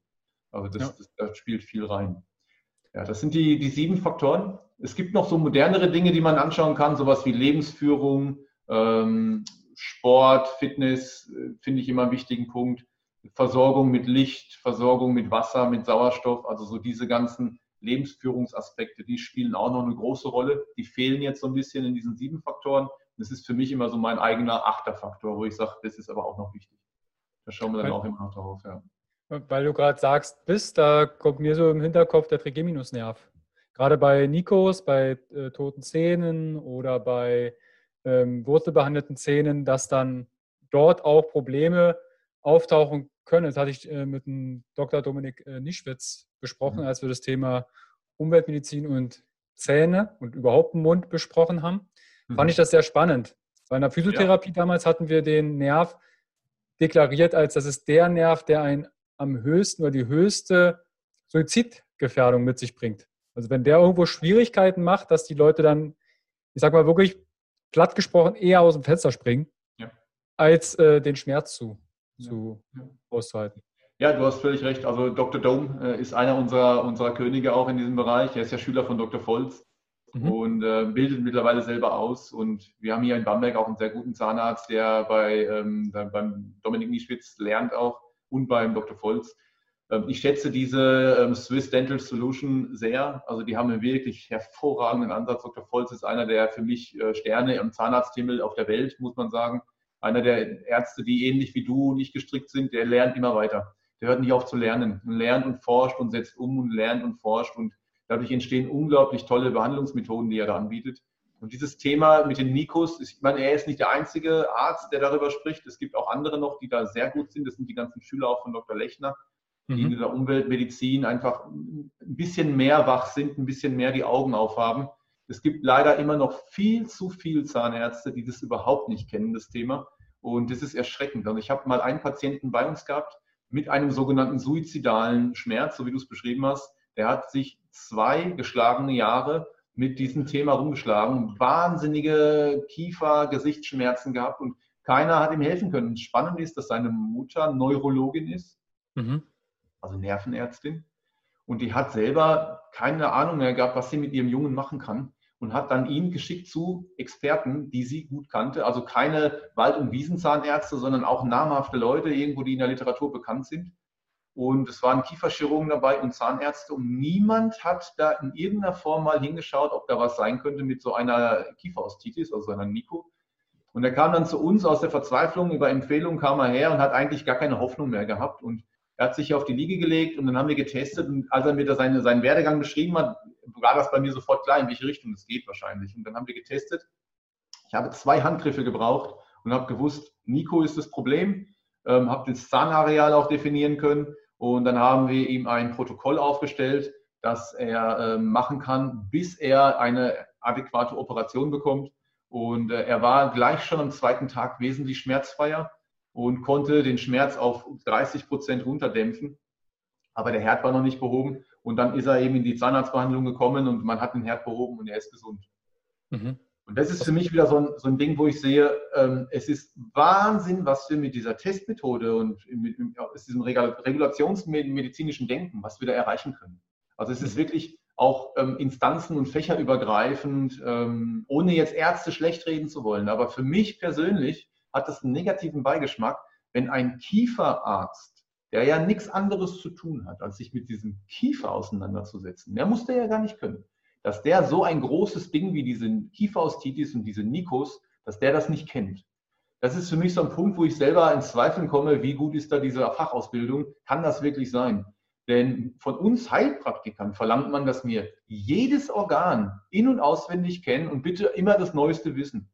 Also das, ja. das, das spielt viel rein. Ja, das sind die, die sieben Faktoren. Es gibt noch so modernere Dinge, die man anschauen kann, sowas wie Lebensführung, ähm, Sport, Fitness, äh, finde ich immer einen wichtigen Punkt. Versorgung mit Licht, Versorgung mit Wasser, mit Sauerstoff, also so diese ganzen Lebensführungsaspekte, die spielen auch noch eine große Rolle. Die fehlen jetzt so ein bisschen in diesen sieben Faktoren. Das ist für mich immer so mein eigener achter Faktor, wo ich sage, das ist aber auch noch wichtig. Da schauen wir dann auch immer noch drauf. Ja. Weil du gerade sagst, bist, da kommt mir so im Hinterkopf der Trigeminusnerv. Gerade bei Nikos, bei äh, toten Zähnen oder bei ähm, wurzelbehandelten Zähnen, dass dann dort auch Probleme auftauchen können. Das hatte ich äh, mit dem Dr. Dominik äh, Nischwitz besprochen, mhm. als wir das Thema Umweltmedizin und Zähne und überhaupt den Mund besprochen haben. Mhm. Fand ich das sehr spannend. Bei einer Physiotherapie ja. damals hatten wir den Nerv deklariert als, das ist der Nerv, der einen am höchsten oder die höchste Suizidgefährdung mit sich bringt. Also wenn der irgendwo Schwierigkeiten macht, dass die Leute dann, ich sag mal wirklich platt gesprochen, eher aus dem Fenster springen, ja. als äh, den Schmerz zu. Zu auszuhalten. Ja, du hast völlig recht. Also Dr. Dome äh, ist einer unserer, unserer Könige auch in diesem Bereich. Er ist ja Schüler von Dr. Volz mhm. und äh, bildet mittlerweile selber aus. Und wir haben hier in Bamberg auch einen sehr guten Zahnarzt, der bei ähm, beim Dominik Nieschwitz lernt auch und beim Dr. Volz. Ähm, ich schätze diese ähm, Swiss Dental Solution sehr. Also die haben einen wirklich hervorragenden Ansatz. Dr. Volz ist einer der für mich äh, Sterne im Zahnarzthimmel auf der Welt, muss man sagen. Einer der Ärzte, die ähnlich wie du nicht gestrickt sind, der lernt immer weiter. Der hört nicht auf zu lernen. Und lernt und forscht und setzt um und lernt und forscht. Und dadurch entstehen unglaublich tolle Behandlungsmethoden, die er da anbietet. Und dieses Thema mit den Nikos, ich meine, er ist nicht der einzige Arzt, der darüber spricht. Es gibt auch andere noch, die da sehr gut sind. Das sind die ganzen Schüler auch von Dr. Lechner, die mhm. in der Umweltmedizin einfach ein bisschen mehr wach sind, ein bisschen mehr die Augen aufhaben. Es gibt leider immer noch viel zu viel Zahnärzte, die das überhaupt nicht kennen, das Thema. Und das ist erschreckend. Also ich habe mal einen Patienten bei uns gehabt mit einem sogenannten suizidalen Schmerz, so wie du es beschrieben hast. Der hat sich zwei geschlagene Jahre mit diesem Thema rumgeschlagen, wahnsinnige Kiefer, Gesichtsschmerzen gehabt und keiner hat ihm helfen können. Spannend ist, dass seine Mutter Neurologin ist, mhm. also Nervenärztin, und die hat selber keine Ahnung mehr gehabt, was sie mit ihrem Jungen machen kann und hat dann ihn geschickt zu Experten, die sie gut kannte. Also keine Wald- und Wiesenzahnärzte, sondern auch namhafte Leute, irgendwo, die in der Literatur bekannt sind. Und es waren Kieferchirurgen dabei und Zahnärzte und niemand hat da in irgendeiner Form mal hingeschaut, ob da was sein könnte mit so einer Kieferostitis, also einer Nico. Und er kam dann zu uns aus der Verzweiflung, über Empfehlung kam er her und hat eigentlich gar keine Hoffnung mehr gehabt. Und er hat sich auf die Liege gelegt und dann haben wir getestet. Und als er mir da seine, seinen Werdegang beschrieben hat, war das bei mir sofort klar, in welche Richtung es geht wahrscheinlich. Und dann haben wir getestet. Ich habe zwei Handgriffe gebraucht und habe gewusst, Nico ist das Problem, ähm, habe das Zahnareal auch definieren können und dann haben wir ihm ein Protokoll aufgestellt, das er äh, machen kann, bis er eine adäquate Operation bekommt. Und äh, er war gleich schon am zweiten Tag wesentlich schmerzfreier und konnte den Schmerz auf 30 Prozent runterdämpfen. Aber der Herd war noch nicht behoben. Und dann ist er eben in die Zahnarztbehandlung gekommen und man hat den Herd behoben und er ist gesund. Mhm. Und das ist für mich wieder so ein, so ein Ding, wo ich sehe, ähm, es ist Wahnsinn, was wir mit dieser Testmethode und mit, mit diesem regulationsmedizinischen Denken, was wir da erreichen können. Also es ist mhm. wirklich auch ähm, instanzen- und fächerübergreifend, ähm, ohne jetzt Ärzte schlecht reden zu wollen. Aber für mich persönlich hat es einen negativen Beigeschmack, wenn ein Kieferarzt, der ja nichts anderes zu tun hat, als sich mit diesem Kiefer auseinanderzusetzen, mehr muss der ja gar nicht können dass der so ein großes Ding wie diese Kieferostitis und diese Nikos, dass der das nicht kennt. Das ist für mich so ein Punkt, wo ich selber ins Zweifeln komme, wie gut ist da diese Fachausbildung? Kann das wirklich sein? Denn von uns Heilpraktikern verlangt man, dass wir jedes Organ in- und auswendig kennen und bitte immer das Neueste wissen.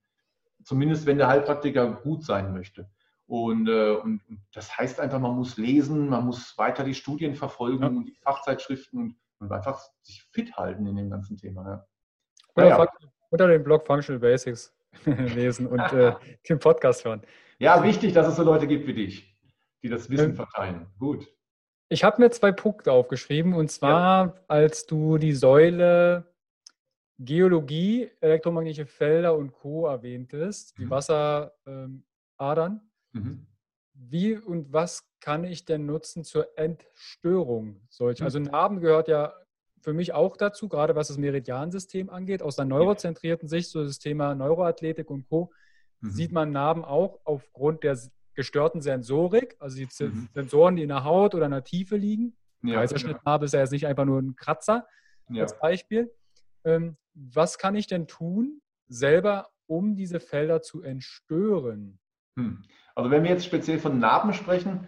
zumindest wenn der Heilpraktiker gut sein möchte. Und, äh, und, und, das heißt einfach, man muss lesen, man muss weiter die Studien verfolgen ja. und die Fachzeitschriften und, und, einfach sich fit halten in dem ganzen Thema. Ja. Oder ja. unter dem Blog Functional Basics lesen und äh, den Podcast hören. Ja, wichtig, dass es so Leute gibt wie dich, die das Wissen verteilen. Gut. Ich habe mir zwei Punkte aufgeschrieben und zwar, ja. als du die Säule Geologie, elektromagnetische Felder und Co. erwähntest, die mhm. Wasseradern. Ähm, mhm. Wie und was kann ich denn nutzen zur Entstörung solcher? Mhm. Also Narben gehört ja für mich auch dazu, gerade was das Meridiansystem angeht. Aus der neurozentrierten Sicht, so das Thema Neuroathletik und Co., mhm. sieht man Narben auch aufgrund der gestörten Sensorik, also die mhm. Sensoren, die in der Haut oder in der Tiefe liegen. Ja, Kaiserschnittnarbe ist ja jetzt nicht einfach nur ein Kratzer ja. als Beispiel. Ähm, was kann ich denn tun, selber, um diese Felder zu entstören? Hm. Also wenn wir jetzt speziell von Narben sprechen,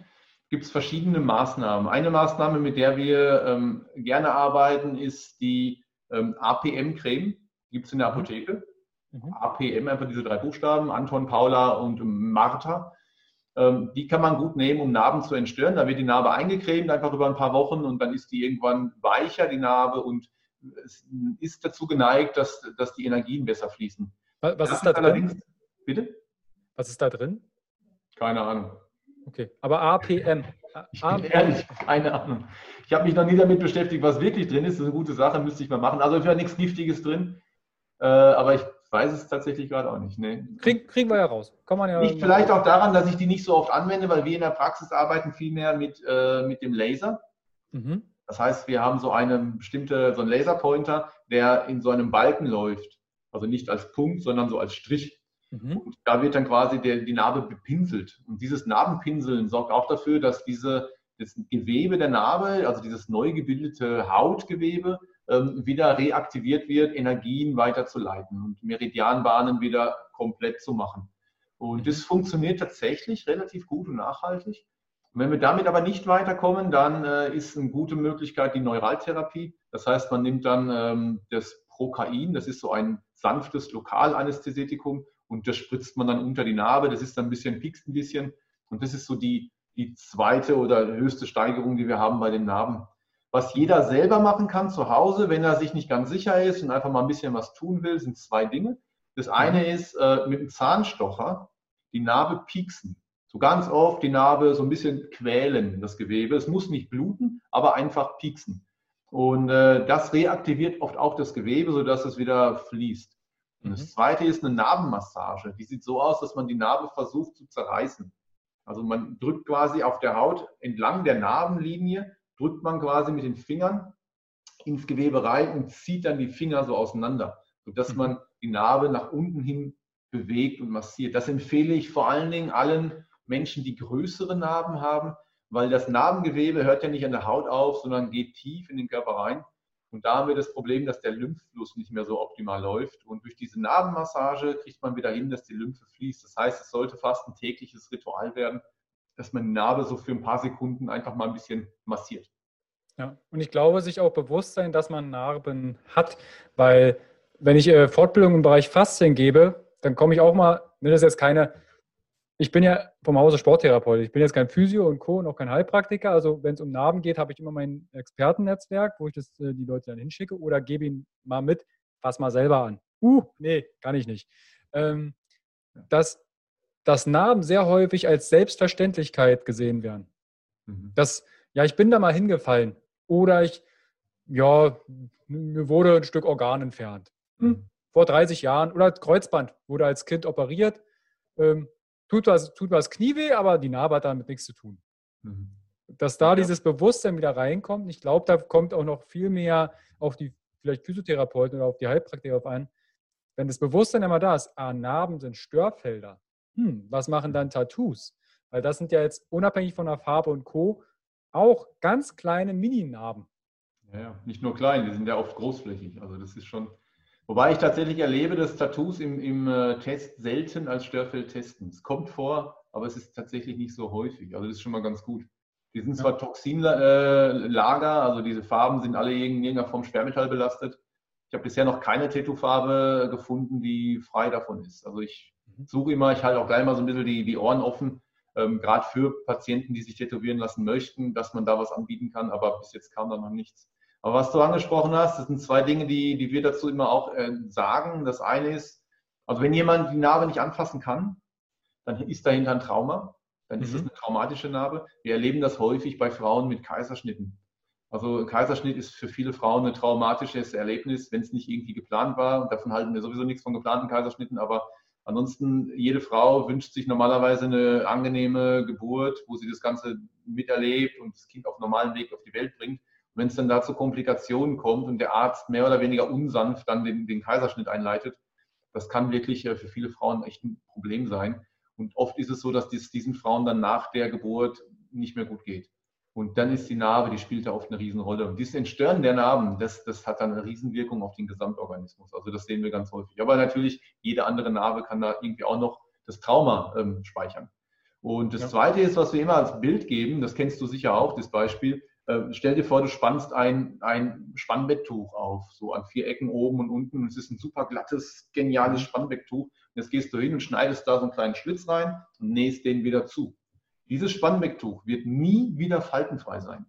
gibt es verschiedene Maßnahmen. Eine Maßnahme, mit der wir ähm, gerne arbeiten, ist die ähm, APM-Creme. Gibt es in der mhm. Apotheke. Mhm. APM, einfach diese drei Buchstaben, Anton, Paula und Martha. Ähm, die kann man gut nehmen, um Narben zu entstören. Da wird die Narbe eingecremt, einfach über ein paar Wochen und dann ist die irgendwann weicher, die Narbe, und es ist dazu geneigt, dass, dass die Energien besser fließen. Was, was ist da drin? Bitte? Was ist da drin? Keine Ahnung. Okay, aber APM. Ich bin ehrlich, keine Ahnung. Ich habe mich noch nie damit beschäftigt, was wirklich drin ist. Das ist eine gute Sache, müsste ich mal machen. Also für nichts Giftiges drin. Äh, aber ich weiß es tatsächlich gerade auch nicht. Nee. Krieg, kriegen wir ja raus. Kann man ja Liegt vielleicht auch daran, dass ich die nicht so oft anwende, weil wir in der Praxis arbeiten viel mehr mit, äh, mit dem Laser. Mhm. Das heißt, wir haben so eine bestimmte, so einen Laserpointer, der in so einem Balken läuft. Also nicht als Punkt, sondern so als Strich. Mhm. Und da wird dann quasi der, die Narbe bepinselt. Und dieses Narbenpinseln sorgt auch dafür, dass diese, das Gewebe der Narbe, also dieses neu gebildete Hautgewebe, ähm, wieder reaktiviert wird, Energien weiterzuleiten und Meridianbahnen wieder komplett zu machen. Und mhm. das funktioniert tatsächlich relativ gut und nachhaltig. Und wenn wir damit aber nicht weiterkommen, dann äh, ist eine gute Möglichkeit die Neuraltherapie. Das heißt, man nimmt dann ähm, das Prokain, das ist so ein sanftes Lokalanästhetikum und das spritzt man dann unter die Narbe. Das ist dann ein bisschen, piekst ein bisschen. Und das ist so die, die zweite oder höchste Steigerung, die wir haben bei den Narben. Was jeder selber machen kann zu Hause, wenn er sich nicht ganz sicher ist und einfach mal ein bisschen was tun will, sind zwei Dinge. Das eine mhm. ist äh, mit dem Zahnstocher die Narbe pieksen. So ganz oft die Narbe so ein bisschen quälen, das Gewebe. Es muss nicht bluten, aber einfach pieksen. Und äh, das reaktiviert oft auch das Gewebe, sodass es wieder fließt. Und das mhm. zweite ist eine Narbenmassage. Die sieht so aus, dass man die Narbe versucht zu zerreißen. Also man drückt quasi auf der Haut entlang der Narbenlinie, drückt man quasi mit den Fingern ins Gewebe rein und zieht dann die Finger so auseinander, sodass mhm. man die Narbe nach unten hin bewegt und massiert. Das empfehle ich vor allen Dingen allen Menschen, die größere Narben haben, weil das Narbengewebe hört ja nicht an der Haut auf, sondern geht tief in den Körper rein. Und da haben wir das Problem, dass der Lymphfluss nicht mehr so optimal läuft. Und durch diese Narbenmassage kriegt man wieder hin, dass die Lymphe fließt. Das heißt, es sollte fast ein tägliches Ritual werden, dass man die Narbe so für ein paar Sekunden einfach mal ein bisschen massiert. Ja, und ich glaube, sich auch bewusst sein, dass man Narben hat, weil wenn ich äh, Fortbildung im Bereich Faszien gebe, dann komme ich auch mal, ne, das ist jetzt keine ich bin ja vom Hause Sporttherapeut. Ich bin jetzt kein Physio und Co. und auch kein Heilpraktiker. Also wenn es um Narben geht, habe ich immer mein Expertennetzwerk, wo ich das, äh, die Leute dann hinschicke oder gebe ihnen mal mit, fass mal selber an. Uh, nee, kann ich nicht. Ähm, dass, dass Narben sehr häufig als Selbstverständlichkeit gesehen werden. Mhm. Das, ja, ich bin da mal hingefallen. Oder ich, ja, mir wurde ein Stück Organ entfernt. Hm, mhm. Vor 30 Jahren. Oder Kreuzband wurde als Kind operiert. Ähm, tut was, tut was Knie weh, aber die Narbe hat damit nichts zu tun. Mhm. Dass da ja. dieses Bewusstsein wieder reinkommt, ich glaube, da kommt auch noch viel mehr auf die vielleicht Physiotherapeuten oder auf die Heilpraktiker auf an. Wenn das Bewusstsein immer da ist, ah, Narben sind Störfelder. Hm, was machen dann Tattoos? Weil das sind ja jetzt unabhängig von der Farbe und Co. auch ganz kleine Mini-Narben. Ja, ja, nicht nur klein, die sind ja oft großflächig. Also das ist schon, Wobei ich tatsächlich erlebe, dass Tattoos im, im äh, Test selten als Störfeld testen. Es kommt vor, aber es ist tatsächlich nicht so häufig. Also das ist schon mal ganz gut. Die sind zwar Toxinlager, also diese Farben sind alle in irgendeiner Form Schwermetall belastet. Ich habe bisher noch keine Tattoo-Farbe gefunden, die frei davon ist. Also ich mhm. suche immer, ich halte auch gleich mal so ein bisschen die, die Ohren offen, ähm, gerade für Patienten, die sich tätowieren lassen möchten, dass man da was anbieten kann, aber bis jetzt kam da noch nichts. Aber was du angesprochen hast, das sind zwei Dinge, die, die wir dazu immer auch äh, sagen. Das eine ist, also wenn jemand die Narbe nicht anfassen kann, dann ist dahinter ein Trauma, dann ist es mhm. eine traumatische Narbe. Wir erleben das häufig bei Frauen mit Kaiserschnitten. Also Kaiserschnitt ist für viele Frauen ein traumatisches Erlebnis, wenn es nicht irgendwie geplant war. Und davon halten wir sowieso nichts von geplanten Kaiserschnitten. Aber ansonsten, jede Frau wünscht sich normalerweise eine angenehme Geburt, wo sie das Ganze miterlebt und das Kind auf normalem Weg auf die Welt bringt. Wenn es dann da zu Komplikationen kommt und der Arzt mehr oder weniger unsanft dann den, den Kaiserschnitt einleitet, das kann wirklich äh, für viele Frauen echt ein Problem sein. Und oft ist es so, dass dies diesen Frauen dann nach der Geburt nicht mehr gut geht. Und dann ist die Narbe, die spielt da oft eine Riesenrolle. Und dieses Entstören der Narben, das, das hat dann eine Riesenwirkung auf den Gesamtorganismus. Also das sehen wir ganz häufig. Aber natürlich, jede andere Narbe kann da irgendwie auch noch das Trauma ähm, speichern. Und das ja. Zweite ist, was wir immer als Bild geben, das kennst du sicher auch, das Beispiel. Äh, stell dir vor, du spannst ein, ein Spannbetttuch auf, so an vier Ecken oben und unten. Es ist ein super glattes, geniales mhm. Spannbetttuch. Und jetzt gehst du hin und schneidest da so einen kleinen Schlitz rein und nähst den wieder zu. Dieses Spannbecktuch wird nie wieder faltenfrei sein.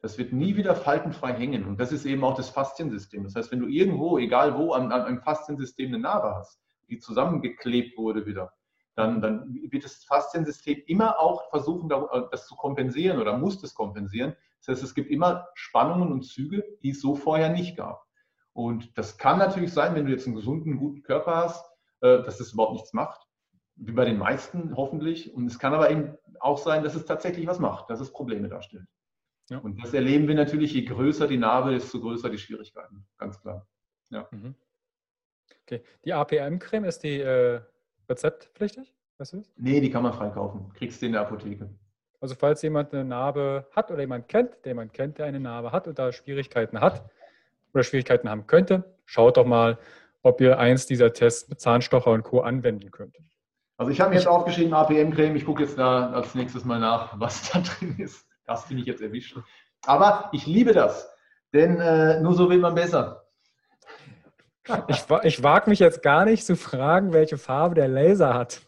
Das wird nie wieder faltenfrei hängen. Und das ist eben auch das Fasziensystem. Das heißt, wenn du irgendwo, egal wo, an, an einem Fasziensystem eine Narbe hast, die zusammengeklebt wurde wieder, dann, dann wird das Fasziensystem immer auch versuchen, das zu kompensieren oder muss das kompensieren. Das heißt, es gibt immer Spannungen und Züge, die es so vorher nicht gab. Und das kann natürlich sein, wenn du jetzt einen gesunden, guten Körper hast, äh, dass das überhaupt nichts macht wie bei den meisten hoffentlich. Und es kann aber eben auch sein, dass es tatsächlich was macht, dass es Probleme darstellt. Ja. Und das erleben wir natürlich, je größer die Narbe, desto größer die Schwierigkeiten, ganz klar. Ja. Mhm. Okay. Die APM-Creme ist die äh, rezeptpflichtig? Weißt du das? Nee, die kann man freikaufen. Kriegst du in der Apotheke. Also falls jemand eine Narbe hat oder jemand kennt, der jemand kennt, der eine Narbe hat und da Schwierigkeiten hat oder Schwierigkeiten haben könnte, schaut doch mal, ob ihr eins dieser Tests mit Zahnstocher und Co. anwenden könnt. Also ich habe mir jetzt aufgeschrieben, APM-Creme. Ich gucke jetzt da als nächstes mal nach, was da drin ist. Das bin ich jetzt erwischt. Aber ich liebe das, denn äh, nur so will man besser. Ich, ich wage mich jetzt gar nicht zu fragen, welche Farbe der Laser hat.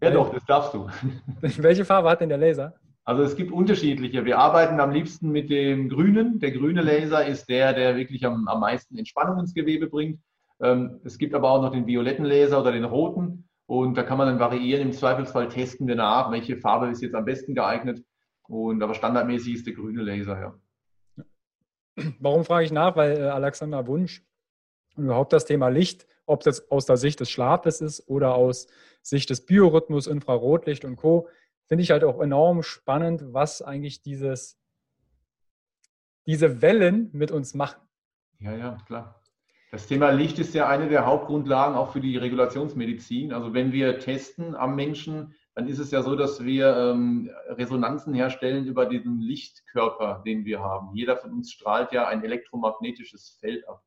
Ja doch, das darfst du. Welche Farbe hat denn der Laser? Also es gibt unterschiedliche. Wir arbeiten am liebsten mit dem grünen. Der grüne Laser ist der, der wirklich am, am meisten Entspannung ins Gewebe bringt. Ähm, es gibt aber auch noch den violetten Laser oder den roten. Und da kann man dann variieren. Im Zweifelsfall testen wir nach, welche Farbe ist jetzt am besten geeignet. Und aber standardmäßig ist der grüne Laser, ja. Warum frage ich nach? Weil äh, Alexander Wunsch und überhaupt das Thema Licht, ob das aus der Sicht des Schlafes ist oder aus Sicht des Biorhythmus, Infrarotlicht und Co., finde ich halt auch enorm spannend, was eigentlich dieses, diese Wellen mit uns machen. Ja, ja, klar. Das Thema Licht ist ja eine der Hauptgrundlagen auch für die Regulationsmedizin. Also wenn wir testen am Menschen, dann ist es ja so, dass wir ähm, Resonanzen herstellen über diesen Lichtkörper, den wir haben. Jeder von uns strahlt ja ein elektromagnetisches Feld ab.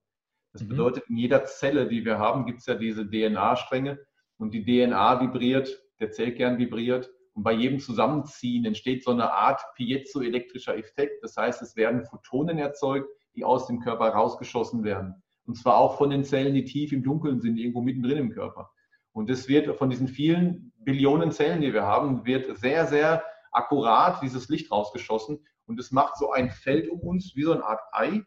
Das mhm. bedeutet, in jeder Zelle, die wir haben, gibt es ja diese DNA-Stränge und die DNA vibriert, der Zellkern vibriert und bei jedem Zusammenziehen entsteht so eine Art piezoelektrischer Effekt. Das heißt, es werden Photonen erzeugt, die aus dem Körper rausgeschossen werden. Und zwar auch von den Zellen, die tief im Dunkeln sind, irgendwo mittendrin im Körper. Und das wird von diesen vielen Billionen Zellen, die wir haben, wird sehr, sehr akkurat dieses Licht rausgeschossen. Und es macht so ein Feld um uns wie so eine Art Ei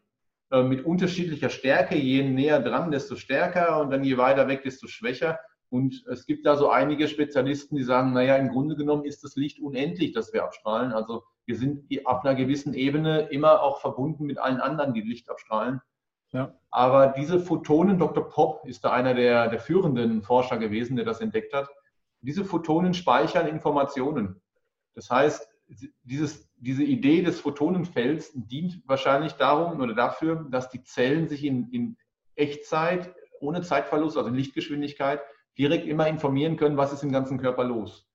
äh, mit unterschiedlicher Stärke. Je näher dran, desto stärker und dann je weiter weg, desto schwächer. Und es gibt da so einige Spezialisten, die sagen, naja, im Grunde genommen ist das Licht unendlich, das wir abstrahlen. Also wir sind auf einer gewissen Ebene immer auch verbunden mit allen anderen, die Licht abstrahlen. Ja. Aber diese Photonen, Dr. Popp ist da einer der, der führenden Forscher gewesen, der das entdeckt hat. Diese Photonen speichern Informationen. Das heißt, dieses, diese Idee des Photonenfelds dient wahrscheinlich darum oder dafür, dass die Zellen sich in, in Echtzeit, ohne Zeitverlust, also in Lichtgeschwindigkeit, direkt immer informieren können, was ist im ganzen Körper los.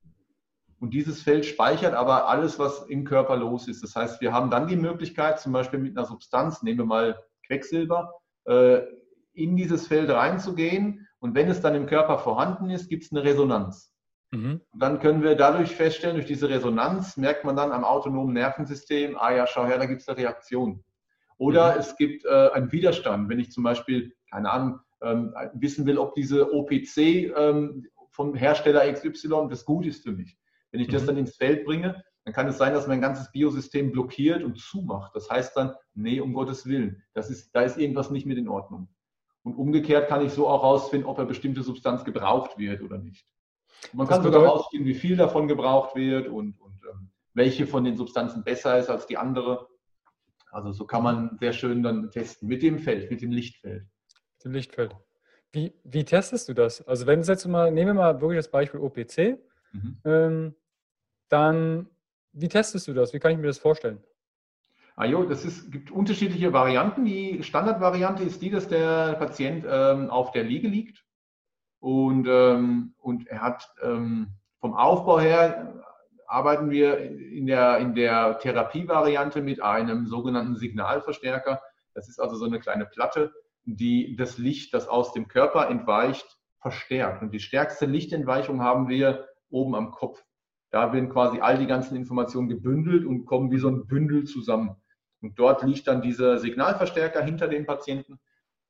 Und dieses Feld speichert aber alles, was im Körper los ist. Das heißt, wir haben dann die Möglichkeit, zum Beispiel mit einer Substanz, nehmen wir mal Quecksilber, äh, in dieses Feld reinzugehen. Und wenn es dann im Körper vorhanden ist, gibt es eine Resonanz. Mhm. Und dann können wir dadurch feststellen, durch diese Resonanz merkt man dann am autonomen Nervensystem, ah ja, schau her, da gibt es eine Reaktion. Oder mhm. es gibt äh, einen Widerstand, wenn ich zum Beispiel, keine Ahnung, ähm, wissen will, ob diese OPC ähm, vom Hersteller XY, das gut ist für mich. Wenn ich das mhm. dann ins Feld bringe, dann kann es sein, dass mein ganzes Biosystem blockiert und zumacht. Das heißt dann, nee, um Gottes Willen, das ist, da ist irgendwas nicht mit in Ordnung. Und umgekehrt kann ich so auch herausfinden, ob eine bestimmte Substanz gebraucht wird oder nicht. Man das kann sogar herausfinden, wie viel davon gebraucht wird und, und ähm, welche von den Substanzen besser ist als die andere. Also so kann man sehr schön dann testen mit dem Feld, mit dem Lichtfeld. Mit dem Lichtfeld. Wie, wie testest du das? Also wenn jetzt mal, nehmen wir mal wirklich das Beispiel OPC, mhm. ähm, dann wie testest du das? Wie kann ich mir das vorstellen? Ah jo, das ist, gibt unterschiedliche Varianten. Die Standardvariante ist die, dass der Patient ähm, auf der Liege liegt und, ähm, und er hat ähm, vom Aufbau her arbeiten wir in der, in der Therapievariante mit einem sogenannten Signalverstärker. Das ist also so eine kleine Platte, die das Licht, das aus dem Körper entweicht, verstärkt. Und die stärkste Lichtentweichung haben wir oben am Kopf. Da werden quasi all die ganzen Informationen gebündelt und kommen wie so ein Bündel zusammen. Und dort liegt dann dieser Signalverstärker hinter dem Patienten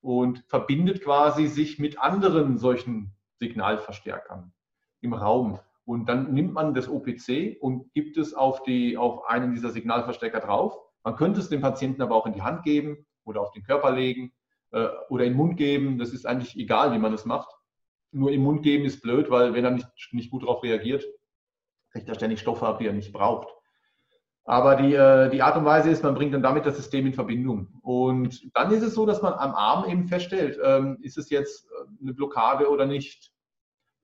und verbindet quasi sich mit anderen solchen Signalverstärkern im Raum. Und dann nimmt man das OPC und gibt es auf, die, auf einen dieser Signalverstärker drauf. Man könnte es dem Patienten aber auch in die Hand geben oder auf den Körper legen äh, oder in den Mund geben. Das ist eigentlich egal, wie man das macht. Nur im Mund geben ist blöd, weil wenn er nicht, nicht gut darauf reagiert, kriegt er ständig Stoffe ab, die er nicht braucht. Aber die, äh, die Art und Weise ist, man bringt dann damit das System in Verbindung. Und dann ist es so, dass man am Arm eben feststellt, ähm, ist es jetzt äh, eine Blockade oder nicht.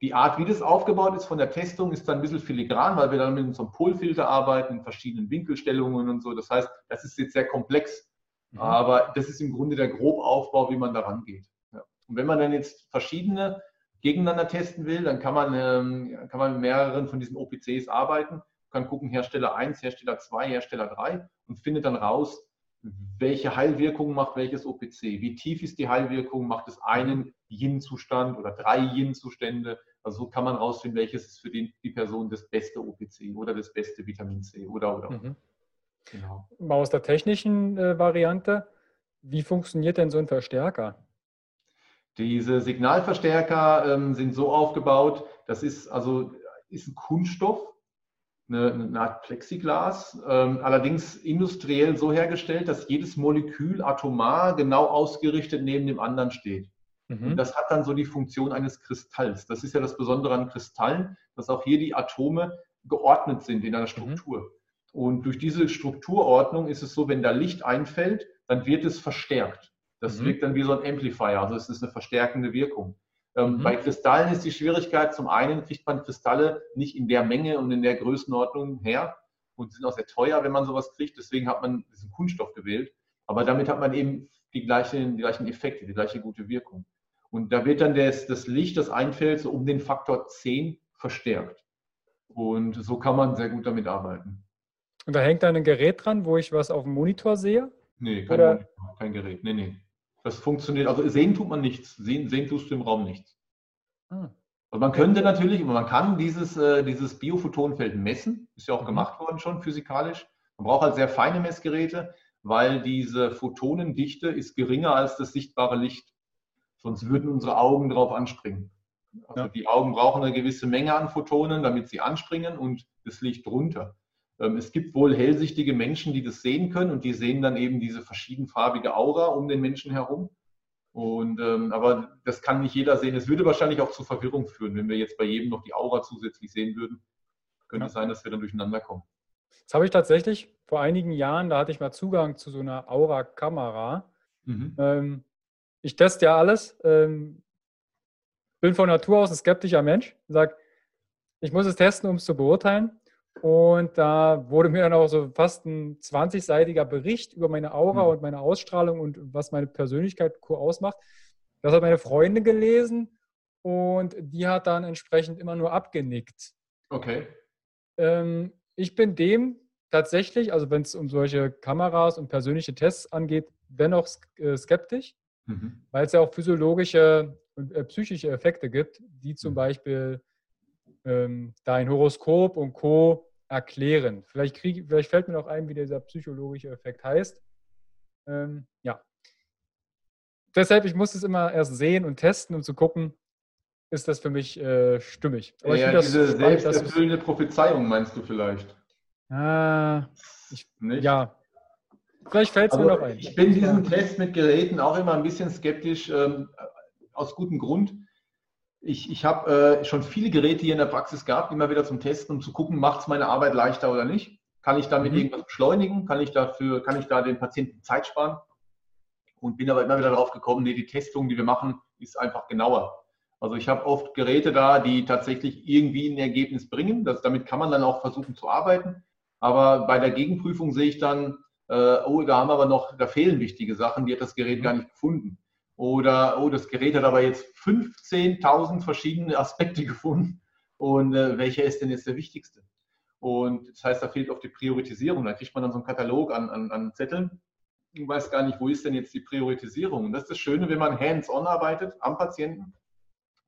Die Art, wie das aufgebaut ist von der Testung, ist dann ein bisschen filigran, weil wir dann mit unserem Polfilter arbeiten, in verschiedenen Winkelstellungen und so. Das heißt, das ist jetzt sehr komplex, mhm. aber das ist im Grunde der Grobaufbau, wie man da rangeht. Ja. Und wenn man dann jetzt verschiedene gegeneinander testen will, dann kann man, ähm, kann man mit mehreren von diesen OPCs arbeiten kann gucken, Hersteller 1, Hersteller 2, Hersteller 3 und findet dann raus, welche Heilwirkung macht welches OPC. Wie tief ist die Heilwirkung? Macht es einen Yin-Zustand oder drei Yin-Zustände? Also so kann man rausfinden, welches ist für die, die Person das beste OPC oder das beste Vitamin C oder oder. Mhm. Genau. Mal aus der technischen äh, Variante, wie funktioniert denn so ein Verstärker? Diese Signalverstärker ähm, sind so aufgebaut, das ist also ist ein Kunststoff, eine, eine Art Plexiglas, ähm, allerdings industriell so hergestellt, dass jedes Molekül atomar genau ausgerichtet neben dem anderen steht. Mhm. Und das hat dann so die Funktion eines Kristalls. Das ist ja das Besondere an Kristallen, dass auch hier die Atome geordnet sind in einer mhm. Struktur. Mhm. Und durch diese Strukturordnung ist es so, wenn da Licht einfällt, dann wird es verstärkt. Das mhm. wirkt dann wie so ein Amplifier, also es ist eine verstärkende Wirkung. Ähm, mhm. Bei Kristallen ist die Schwierigkeit, zum einen kriegt man Kristalle nicht in der Menge und in der Größenordnung her und sind auch sehr teuer, wenn man sowas kriegt. Deswegen hat man diesen Kunststoff gewählt. Aber damit hat man eben die gleichen, die gleichen Effekte, die gleiche gute Wirkung. Und da wird dann das, das Licht, das einfällt, so um den Faktor 10 verstärkt. Und so kann man sehr gut damit arbeiten. Und da hängt dann ein Gerät dran, wo ich was auf dem Monitor sehe? Nee, kein, Monitor, kein Gerät. Nee, nee. Das funktioniert, also sehen tut man nichts. Sehen, sehen tust du im Raum nichts. Ah. Also man könnte natürlich, man kann dieses, äh, dieses Biophotonenfeld messen, ist ja auch mhm. gemacht worden schon physikalisch. Man braucht halt sehr feine Messgeräte, weil diese Photonendichte ist geringer als das sichtbare Licht. Sonst würden unsere Augen darauf anspringen. Also ja. die Augen brauchen eine gewisse Menge an Photonen, damit sie anspringen und das Licht drunter. Ähm, es gibt wohl hellsichtige Menschen, die das sehen können und die sehen dann eben diese verschiedenfarbige Aura um den Menschen herum. Und, ähm, aber das kann nicht jeder sehen. Es würde wahrscheinlich auch zu Verwirrung führen, wenn wir jetzt bei jedem noch die Aura zusätzlich sehen würden. Könnte ja. sein, dass wir dann durcheinander kommen. Das habe ich tatsächlich vor einigen Jahren, da hatte ich mal Zugang zu so einer Aura-Kamera. Mhm. Ähm, ich teste ja alles. Ähm, bin von Natur aus ein skeptischer Mensch. Sag, ich muss es testen, um es zu beurteilen. Und da wurde mir dann auch so fast ein 20-seitiger Bericht über meine Aura mhm. und meine Ausstrahlung und was meine Persönlichkeit ausmacht. Das hat meine Freundin gelesen und die hat dann entsprechend immer nur abgenickt. Okay. Ähm, ich bin dem tatsächlich, also wenn es um solche Kameras und persönliche Tests angeht, dennoch äh, skeptisch, mhm. weil es ja auch physiologische und äh, psychische Effekte gibt, die zum mhm. Beispiel ähm, dein Horoskop und Co. erklären. Vielleicht, krieg, vielleicht fällt mir noch ein, wie dieser psychologische Effekt heißt. Ähm, ja. Deshalb, ich muss es immer erst sehen und testen, um zu gucken, ist das für mich äh, stimmig. Aber ja, ich diese selbsterfüllende Prophezeiung meinst du vielleicht? Ah, ich, ja. Vielleicht fällt es also, mir noch ein. Ich bin diesen Test mit Geräten auch immer ein bisschen skeptisch, ähm, aus gutem Grund. Ich, ich habe äh, schon viele Geräte hier in der Praxis gehabt, immer wieder zum Testen, um zu gucken, macht es meine Arbeit leichter oder nicht. Kann ich damit mhm. irgendwas beschleunigen? Kann ich dafür, kann ich da den Patienten Zeit sparen? Und bin aber immer wieder darauf gekommen, nee, die Testung, die wir machen, ist einfach genauer. Also ich habe oft Geräte da, die tatsächlich irgendwie ein Ergebnis bringen. Das, damit kann man dann auch versuchen zu arbeiten. Aber bei der Gegenprüfung sehe ich dann, äh, oh, da haben aber noch, da fehlen wichtige Sachen, die hat das Gerät gar nicht gefunden. Oder, oh, das Gerät hat aber jetzt 15.000 verschiedene Aspekte gefunden. Und äh, welcher ist denn jetzt der wichtigste? Und das heißt, da fehlt oft die Priorisierung. Da kriegt man dann so einen Katalog an, an, an Zetteln. Du weißt gar nicht, wo ist denn jetzt die Priorisierung. Und das ist das Schöne, wenn man hands-on arbeitet am Patienten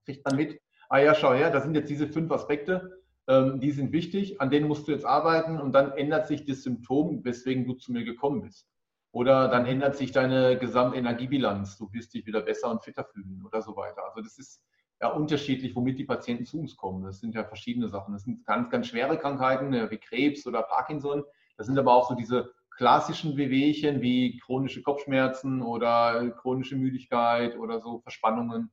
kriegt man mit, ah ja, schau her, da sind jetzt diese fünf Aspekte, ähm, die sind wichtig, an denen musst du jetzt arbeiten und dann ändert sich das Symptom, weswegen du zu mir gekommen bist. Oder dann ändert sich deine Gesamtenergiebilanz, du wirst dich wieder besser und fitter fühlen oder so weiter. Also das ist ja unterschiedlich, womit die Patienten zu uns kommen. Das sind ja verschiedene Sachen. Das sind ganz, ganz schwere Krankheiten wie Krebs oder Parkinson. Das sind aber auch so diese klassischen Wehwehchen wie chronische Kopfschmerzen oder chronische Müdigkeit oder so Verspannungen.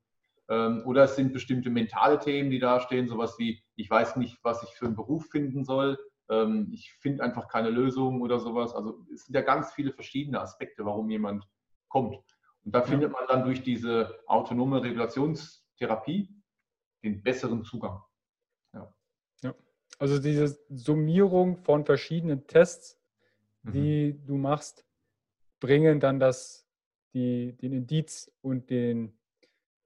Ähm, oder es sind bestimmte mentale Themen, die da stehen, sowas wie, ich weiß nicht, was ich für einen Beruf finden soll, ähm, ich finde einfach keine Lösung oder sowas. Also es sind ja ganz viele verschiedene Aspekte, warum jemand kommt. Und da findet man dann durch diese autonome Regulationstherapie den besseren Zugang. Ja. ja. Also diese Summierung von verschiedenen Tests, die mhm. du machst, bringen dann das, die, den Indiz und den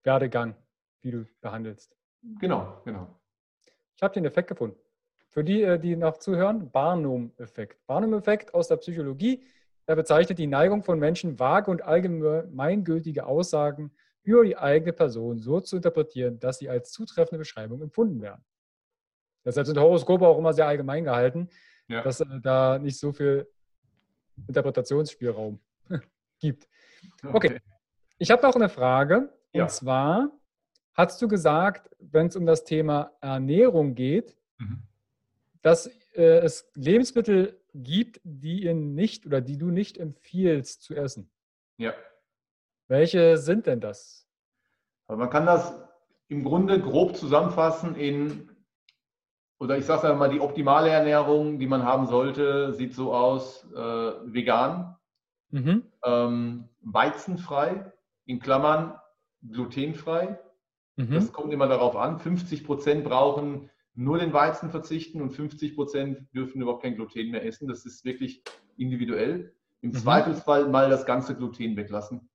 Werdegang, wie du behandelst. Genau, genau. Ich habe den Effekt gefunden. Für die, äh, die noch zuhören, Barnum-Effekt. Barnum-Effekt aus der Psychologie. Er bezeichnet die Neigung von Menschen, vage und allgemeingültige Aussagen über die eigene Person so zu interpretieren, dass sie als zutreffende Beschreibung empfunden werden. Deshalb sind Horoskope auch immer sehr allgemein gehalten, ja. dass äh, da nicht so viel Interpretationsspielraum gibt. Okay. okay. Ich habe noch eine Frage. Ja. Und zwar hast du gesagt, wenn es um das Thema Ernährung geht, mhm. Dass äh, es Lebensmittel gibt, die ihr nicht oder die du nicht empfiehlst zu essen. Ja. Welche sind denn das? Also man kann das im Grunde grob zusammenfassen in, oder ich sage mal, die optimale Ernährung, die man haben sollte, sieht so aus, äh, vegan, mhm. ähm, weizenfrei, in Klammern glutenfrei. Mhm. Das kommt immer darauf an. 50 Prozent brauchen nur den Weizen verzichten und 50 Prozent dürfen überhaupt kein Gluten mehr essen. Das ist wirklich individuell. Im mhm. Zweifelsfall mal das ganze Gluten weglassen.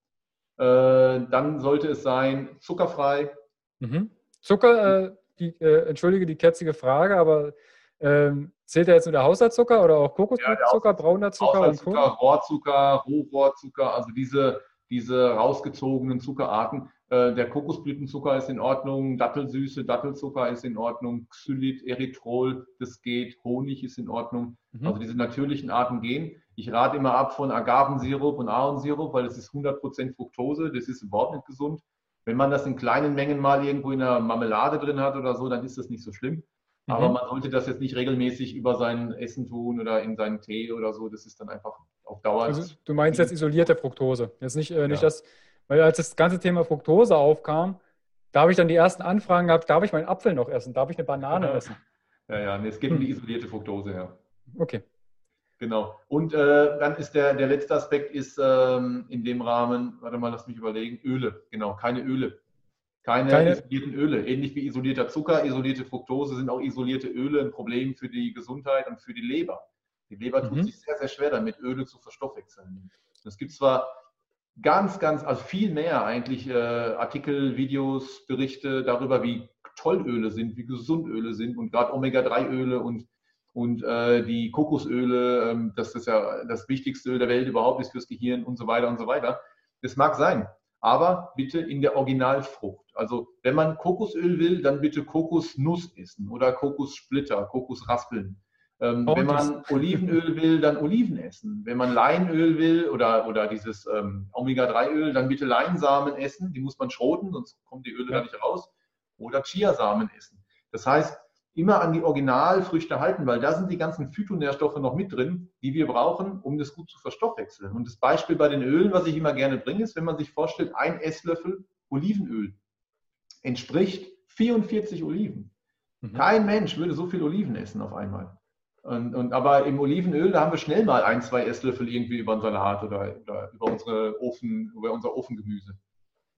Äh, dann sollte es sein zuckerfrei. Mhm. Zucker, äh, die, äh, entschuldige die ketzige Frage, aber ähm, zählt er jetzt nur der Haushaltszucker oder auch Kokoszucker, ja, brauner Zucker? Haushaltszucker, Rohrzucker, Rohrohrzucker, also diese, diese rausgezogenen Zuckerarten. Äh, der Kokosblütenzucker ist in Ordnung, Dattelsüße, Dattelzucker ist in Ordnung, Xylit, Erythrol, das geht, Honig ist in Ordnung. Mhm. Also diese natürlichen Arten gehen. Ich rate immer ab von Agavensirup und Ahornsirup, weil das ist 100% Fructose, das ist überhaupt nicht gesund. Wenn man das in kleinen Mengen mal irgendwo in einer Marmelade drin hat oder so, dann ist das nicht so schlimm. Mhm. Aber man sollte das jetzt nicht regelmäßig über sein Essen tun oder in seinen Tee oder so. Das ist dann einfach auf Dauer. Also du meinst jetzt isolierte Fructose. Jetzt nicht, äh, nicht ja. das weil als das ganze Thema Fructose aufkam, da habe ich dann die ersten Anfragen gehabt, darf ich meinen Apfel noch essen? Darf ich eine Banane ja. essen? Ja, ja, nee, es geht um die isolierte Fructose, ja. Okay. Genau. Und äh, dann ist der, der letzte Aspekt ist ähm, in dem Rahmen, warte mal, lass mich überlegen, Öle. Genau, keine Öle. Keine, keine, isolierten Öle. Ähnlich wie isolierter Zucker, isolierte Fructose sind auch isolierte Öle ein Problem für die Gesundheit und für die Leber. Die Leber tut mhm. sich sehr, sehr schwer damit, Öle zu verstoffwechseln. Es gibt zwar ganz, ganz, also viel mehr eigentlich äh, Artikel, Videos, Berichte darüber, wie toll Öle sind, wie gesund Öle sind und gerade Omega-3-Öle und, und äh, die Kokosöle, ähm, dass das ja das wichtigste Öl der Welt überhaupt ist fürs Gehirn und so weiter und so weiter. Das mag sein, aber bitte in der Originalfrucht. Also wenn man Kokosöl will, dann bitte Kokosnuss essen oder Kokossplitter, Kokosraspeln. Ähm, wenn man Olivenöl will, dann Oliven essen. Wenn man Leinöl will oder, oder dieses ähm, Omega-3-Öl, dann bitte Leinsamen essen. Die muss man schroten, sonst kommen die Öle ja. da nicht raus. oder Chiasamen essen. Das heißt, immer an die Originalfrüchte halten, weil da sind die ganzen Phytonährstoffe noch mit drin, die wir brauchen, um das gut zu verstoffwechseln. Und das Beispiel bei den Ölen, was ich immer gerne bringe, ist, wenn man sich vorstellt, ein Esslöffel Olivenöl entspricht 44 Oliven. Mhm. Kein Mensch würde so viel Oliven essen auf einmal. Und, und, aber im Olivenöl, da haben wir schnell mal ein, zwei Esslöffel irgendwie über unseren Salat oder, oder über, unsere Ofen, über unser Ofengemüse.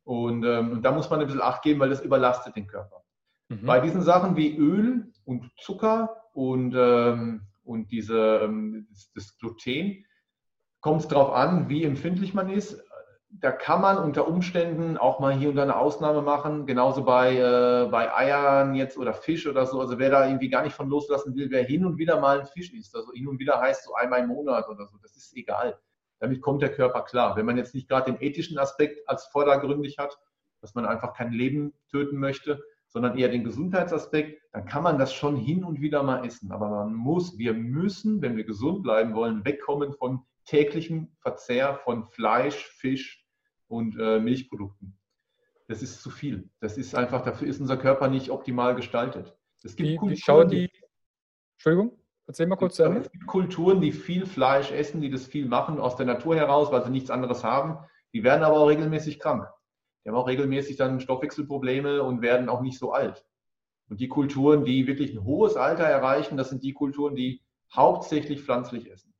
Und, ähm, und da muss man ein bisschen Acht geben, weil das überlastet den Körper. Mhm. Bei diesen Sachen wie Öl und Zucker und, ähm, und diese, ähm, das, das Gluten kommt es darauf an, wie empfindlich man ist da kann man unter Umständen auch mal hier und da eine Ausnahme machen. Genauso bei, äh, bei Eiern jetzt oder Fisch oder so. Also wer da irgendwie gar nicht von loslassen will, wer hin und wieder mal ein Fisch isst, also hin und wieder heißt so einmal im Monat oder so, das ist egal. Damit kommt der Körper klar. Wenn man jetzt nicht gerade den ethischen Aspekt als vordergründig hat, dass man einfach kein Leben töten möchte, sondern eher den Gesundheitsaspekt, dann kann man das schon hin und wieder mal essen. Aber man muss, wir müssen, wenn wir gesund bleiben wollen, wegkommen von täglichem Verzehr von Fleisch, Fisch, und äh, Milchprodukten. Das ist zu viel. Das ist einfach, dafür ist unser Körper nicht optimal gestaltet. Es gibt wie, Kulturen, wie die, Entschuldigung, erzähl mal kurz. Es gibt Kulturen, die viel Fleisch essen, die das viel machen aus der Natur heraus, weil sie nichts anderes haben. Die werden aber auch regelmäßig krank. Die haben auch regelmäßig dann Stoffwechselprobleme und werden auch nicht so alt. Und die Kulturen, die wirklich ein hohes Alter erreichen, das sind die Kulturen, die hauptsächlich pflanzlich essen.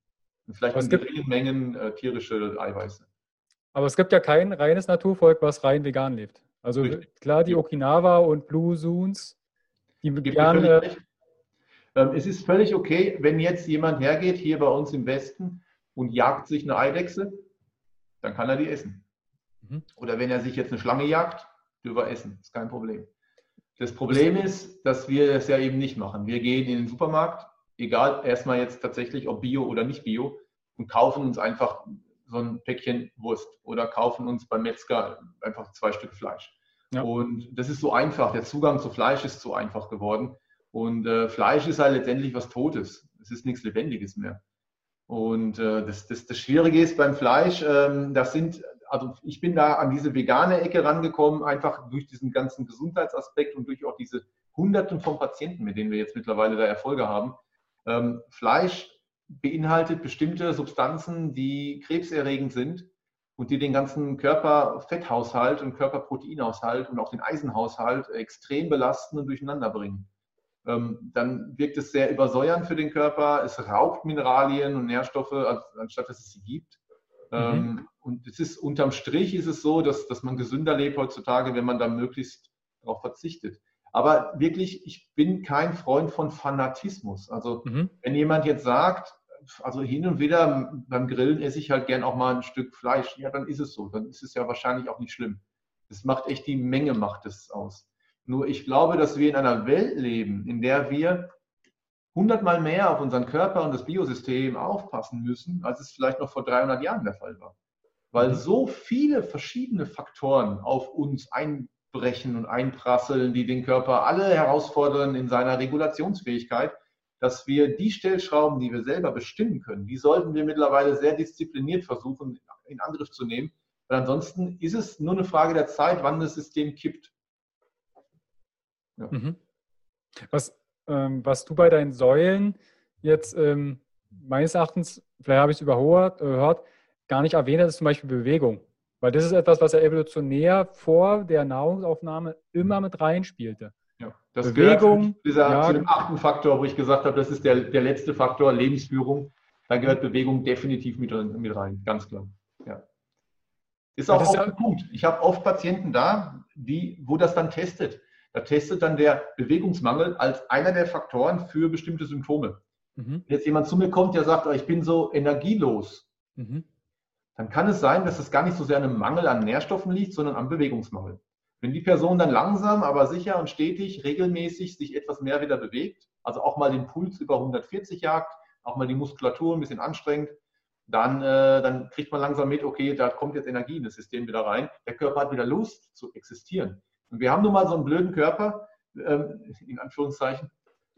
Und vielleicht in geringen Mengen äh, tierische Eiweiße. Aber es gibt ja kein reines Naturvolk, was rein vegan lebt. Also Richtig. klar, die Okinawa und Blue Zoons, die gerne. Ähm, es ist völlig okay, wenn jetzt jemand hergeht, hier bei uns im Westen, und jagt sich eine Eidechse, dann kann er die essen. Mhm. Oder wenn er sich jetzt eine Schlange jagt, dürfen er essen. Ist kein Problem. Das Problem ist, dass wir das ja eben nicht machen. Wir gehen in den Supermarkt, egal erstmal jetzt tatsächlich, ob Bio oder nicht Bio, und kaufen uns einfach so ein Päckchen Wurst oder kaufen uns beim Metzger einfach zwei Stück Fleisch. Ja. Und das ist so einfach. Der Zugang zu Fleisch ist so einfach geworden. Und äh, Fleisch ist halt letztendlich was Totes. Es ist nichts Lebendiges mehr. Und äh, das, das, das Schwierige ist beim Fleisch, ähm, das sind, also ich bin da an diese vegane Ecke rangekommen, einfach durch diesen ganzen Gesundheitsaspekt und durch auch diese Hunderten von Patienten, mit denen wir jetzt mittlerweile da Erfolge haben. Ähm, Fleisch beinhaltet bestimmte Substanzen, die krebserregend sind und die den ganzen Körperfetthaushalt und Körperproteinhaushalt und auch den Eisenhaushalt extrem belasten und durcheinander bringen. Ähm, dann wirkt es sehr übersäuernd für den Körper, es raubt Mineralien und Nährstoffe, anstatt dass es sie gibt. Mhm. Ähm, und es ist unterm Strich ist es so, dass, dass man gesünder lebt heutzutage, wenn man da möglichst darauf verzichtet. Aber wirklich, ich bin kein Freund von Fanatismus. Also mhm. wenn jemand jetzt sagt, also hin und wieder beim Grillen esse ich halt gern auch mal ein Stück Fleisch. Ja, dann ist es so. Dann ist es ja wahrscheinlich auch nicht schlimm. Es macht echt die Menge macht es aus. Nur ich glaube, dass wir in einer Welt leben, in der wir hundertmal mehr auf unseren Körper und das Biosystem aufpassen müssen, als es vielleicht noch vor 300 Jahren der Fall war. Weil mhm. so viele verschiedene Faktoren auf uns einbrechen und einprasseln, die den Körper alle herausfordern in seiner Regulationsfähigkeit, dass wir die Stellschrauben, die wir selber bestimmen können, die sollten wir mittlerweile sehr diszipliniert versuchen, in Angriff zu nehmen. Weil ansonsten ist es nur eine Frage der Zeit, wann das System kippt. Ja. Mhm. Was, ähm, was du bei deinen Säulen jetzt ähm, meines Erachtens, vielleicht habe ich es überhört, gar nicht erwähnt hast, ist zum Beispiel Bewegung. Weil das ist etwas, was ja evolutionär vor der Nahrungsaufnahme immer mit reinspielte. Ja, das Bewegung, dieser, ja, zu dem achten Faktor, wo ich gesagt habe, das ist der, der letzte Faktor, Lebensführung. Da gehört Bewegung definitiv mit, mit rein, ganz klar. Ja. Ist auch ja, ein Punkt. Ich habe oft Patienten da, die, wo das dann testet. Da testet dann der Bewegungsmangel als einer der Faktoren für bestimmte Symptome. Mhm. Wenn jetzt jemand zu mir kommt, der sagt, oh, ich bin so energielos, mhm. dann kann es sein, dass es gar nicht so sehr an einem Mangel an Nährstoffen liegt, sondern am Bewegungsmangel. Wenn die Person dann langsam, aber sicher und stetig, regelmäßig sich etwas mehr wieder bewegt, also auch mal den Puls über 140 jagt, auch mal die Muskulatur ein bisschen anstrengt, dann, äh, dann kriegt man langsam mit, okay, da kommt jetzt Energie in das System wieder rein. Der Körper hat wieder Lust zu existieren. Und wir haben nun mal so einen blöden Körper, ähm, in Anführungszeichen.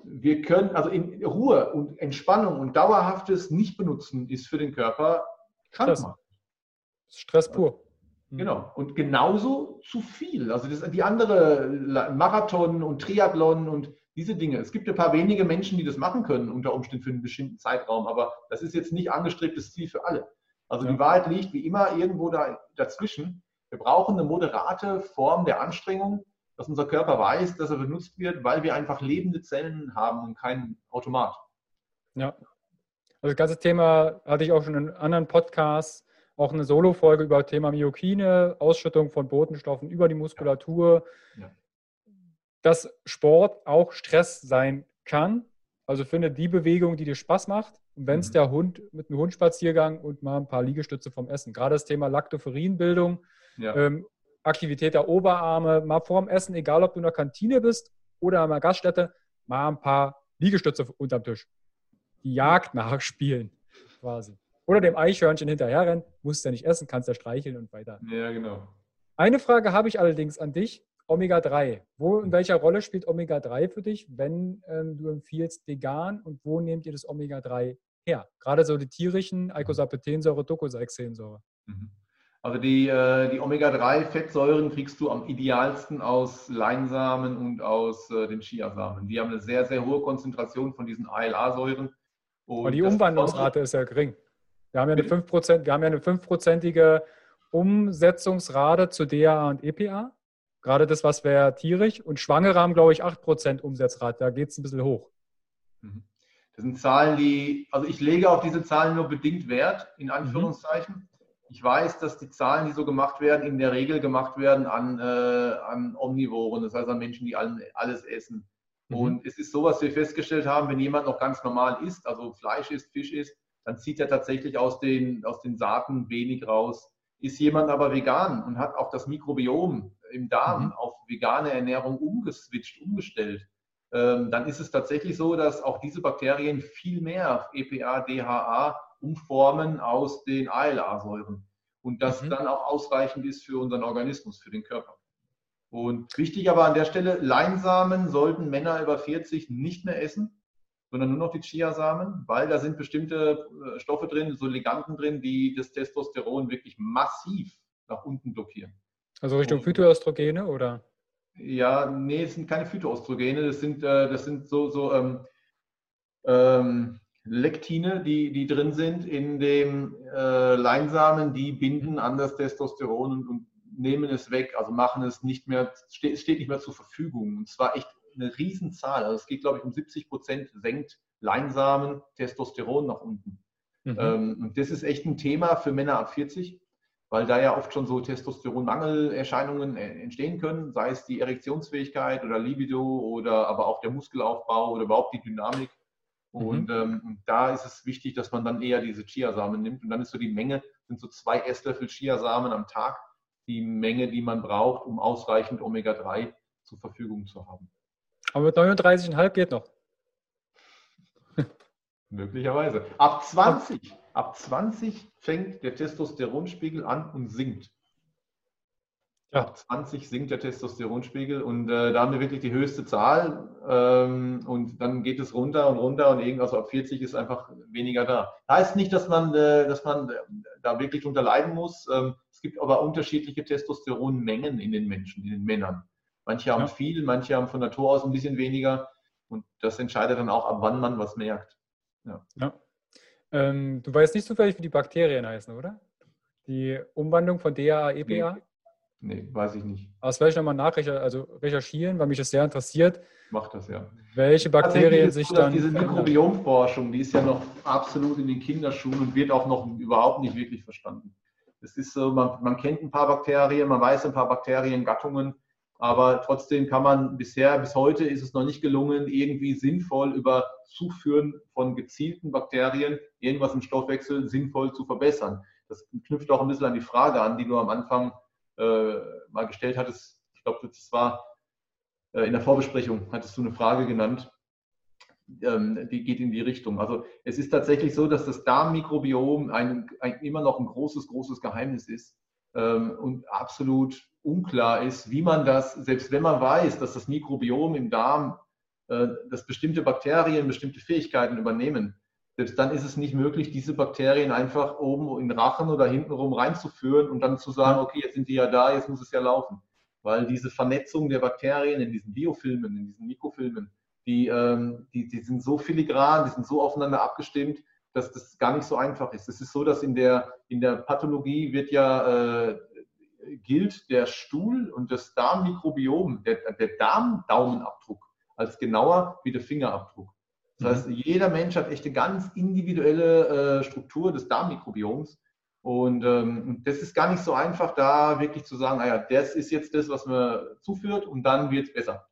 Wir können, also in Ruhe und Entspannung und dauerhaftes Nicht-Benutzen ist für den Körper krank Stress. Stress pur. Mhm. Genau. Und genauso zu viel. Also das, die andere Marathon und Triathlon und diese Dinge. Es gibt ein paar wenige Menschen, die das machen können, unter Umständen für einen bestimmten Zeitraum, aber das ist jetzt nicht angestrebtes Ziel für alle. Also ja. die Wahrheit liegt wie immer irgendwo da, dazwischen. Wir brauchen eine moderate Form der Anstrengung, dass unser Körper weiß, dass er benutzt wird, weil wir einfach lebende Zellen haben und kein Automat. Ja. Also das ganze Thema hatte ich auch schon in anderen Podcasts, auch eine Solo-Folge über Thema Myokine, Ausschüttung von Botenstoffen über die Muskulatur. Ja. Dass Sport auch Stress sein kann. Also finde die Bewegung, die dir Spaß macht. Und wenn es mhm. der Hund mit einem Hundspaziergang und mal ein paar Liegestütze vom Essen. Gerade das Thema Laktoferinbildung, ja. ähm, Aktivität der Oberarme, mal vorm Essen, egal ob du in der Kantine bist oder an einer Gaststätte, mal ein paar Liegestütze unterm Tisch. Die Jagd nachspielen, quasi. Oder dem Eichhörnchen hinterherrennen, musst du ja nicht essen, kannst ja streicheln und weiter. Ja, genau. Eine Frage habe ich allerdings an dich. Omega-3. Wo, in welcher Rolle spielt Omega-3 für dich, wenn ähm, du empfiehlst vegan und wo nehmt ihr das Omega-3 her? Gerade so die tierischen, Eicosapethensäure, Docosahexaensäure. Mhm. Also die, äh, die Omega-3-Fettsäuren kriegst du am idealsten aus Leinsamen und aus äh, den Chiasamen. Die haben eine sehr, sehr hohe Konzentration von diesen ALA-Säuren. Aber die Umwandlungsrate ist ja gering. Wir haben ja eine 5%, wir haben ja eine 5%ige Umsetzungsrate zu DHA und EPA. Gerade das, was wäre tierisch. Und Schwangere haben, glaube ich, 8% Umsetzrate. Da geht es ein bisschen hoch. Mhm. Das sind Zahlen, die, also ich lege auf diese Zahlen nur bedingt Wert, in mhm. Anführungszeichen. Mhm. Ich weiß, dass die Zahlen, die so gemacht werden, in der Regel gemacht werden an, äh, an Omnivoren, das heißt an Menschen, die alles essen. Mhm. Und es ist so, was wir festgestellt haben, wenn jemand noch ganz normal isst, also Fleisch isst, Fisch isst, dann zieht er tatsächlich aus den, aus den Saaten wenig raus. Ist jemand aber vegan und hat auch das Mikrobiom im Darm mhm. auf vegane Ernährung umgeswitcht, umgestellt, ähm, dann ist es tatsächlich so, dass auch diese Bakterien viel mehr EPA, DHA umformen aus den ALA-Säuren und das mhm. dann auch ausreichend ist für unseren Organismus, für den Körper. Und wichtig aber an der Stelle, Leinsamen sollten Männer über 40 nicht mehr essen, sondern nur noch die Chiasamen, weil da sind bestimmte äh, Stoffe drin, so Liganden drin, die das Testosteron wirklich massiv nach unten blockieren. Also Richtung Phytoöstrogene oder? Ja, nee, es sind keine Phytoöstrogene, das sind, äh, das sind so, so ähm, ähm, Lektine, die, die drin sind in dem äh, Leinsamen, die binden an das Testosteron und, und, nehmen es weg, also machen es nicht mehr, steht, steht nicht mehr zur Verfügung. Und zwar echt eine Riesenzahl. Also es geht, glaube ich, um 70 Prozent senkt Leinsamen Testosteron nach unten. Mhm. Ähm, und das ist echt ein Thema für Männer ab 40, weil da ja oft schon so Testosteronmangelerscheinungen entstehen können, sei es die Erektionsfähigkeit oder Libido oder aber auch der Muskelaufbau oder überhaupt die Dynamik. Und mhm. ähm, da ist es wichtig, dass man dann eher diese Chiasamen nimmt. Und dann ist so die Menge, sind so zwei Esslöffel Chiasamen am Tag, die Menge, die man braucht, um ausreichend Omega-3 zur Verfügung zu haben. Aber mit 39,5 geht noch. Möglicherweise. Ab 20, ab 20 fängt der Testosteronspiegel an und sinkt. Ja. Ab 20 sinkt der Testosteronspiegel und äh, da haben wir wirklich die höchste Zahl ähm, und dann geht es runter und runter und irgendwas also ab 40 ist einfach weniger da. Heißt nicht, dass man, äh, dass man äh, da wirklich drunter leiden muss. Ähm, es gibt aber unterschiedliche Testosteronmengen in den Menschen, in den Männern. Manche haben ja. viel, manche haben von Natur aus ein bisschen weniger und das entscheidet dann auch, ab wann man was merkt. Ja. ja. Ähm, du weißt nicht zufällig, wie die Bakterien heißen, oder? Die Umwandlung von DHA, EPA? Nee. Nee, weiß ich nicht. Aber das werde ich nochmal nachrecherchieren, also recherchieren, weil mich das sehr interessiert. Macht das, ja. Welche Bakterien sich so, dann. Diese Mikrobiomforschung, die ist ja noch absolut in den Kinderschuhen und wird auch noch überhaupt nicht wirklich verstanden. Es ist so, man, man kennt ein paar Bakterien, man weiß ein paar Bakteriengattungen, aber trotzdem kann man bisher, bis heute ist es noch nicht gelungen, irgendwie sinnvoll über Zuführen von gezielten Bakterien irgendwas im Stoffwechsel sinnvoll zu verbessern. Das knüpft auch ein bisschen an die Frage an, die du am Anfang äh, mal gestellt hattest. Ich glaube, das war äh, in der Vorbesprechung, hattest du eine Frage genannt. Ähm, die geht in die Richtung. Also es ist tatsächlich so, dass das Darmmikrobiom ein, ein, immer noch ein großes, großes Geheimnis ist ähm, und absolut unklar ist, wie man das, selbst wenn man weiß, dass das Mikrobiom im Darm, äh, dass bestimmte Bakterien bestimmte Fähigkeiten übernehmen, selbst dann ist es nicht möglich, diese Bakterien einfach oben in den Rachen oder hintenrum reinzuführen und dann zu sagen, okay, jetzt sind die ja da, jetzt muss es ja laufen. Weil diese Vernetzung der Bakterien in diesen Biofilmen, in diesen Mikrofilmen, die, ähm, die, die sind so filigran, die sind so aufeinander abgestimmt, dass das gar nicht so einfach ist. Es ist so, dass in der, in der Pathologie wird ja äh, gilt der Stuhl und das Darmmikrobiom, der, der Darmdaumenabdruck als genauer wie der Fingerabdruck. Das heißt, mhm. jeder Mensch hat echt eine ganz individuelle äh, Struktur des Darmmikrobioms. Und ähm, das ist gar nicht so einfach, da wirklich zu sagen, naja, das ist jetzt das, was man zuführt und dann wird es besser.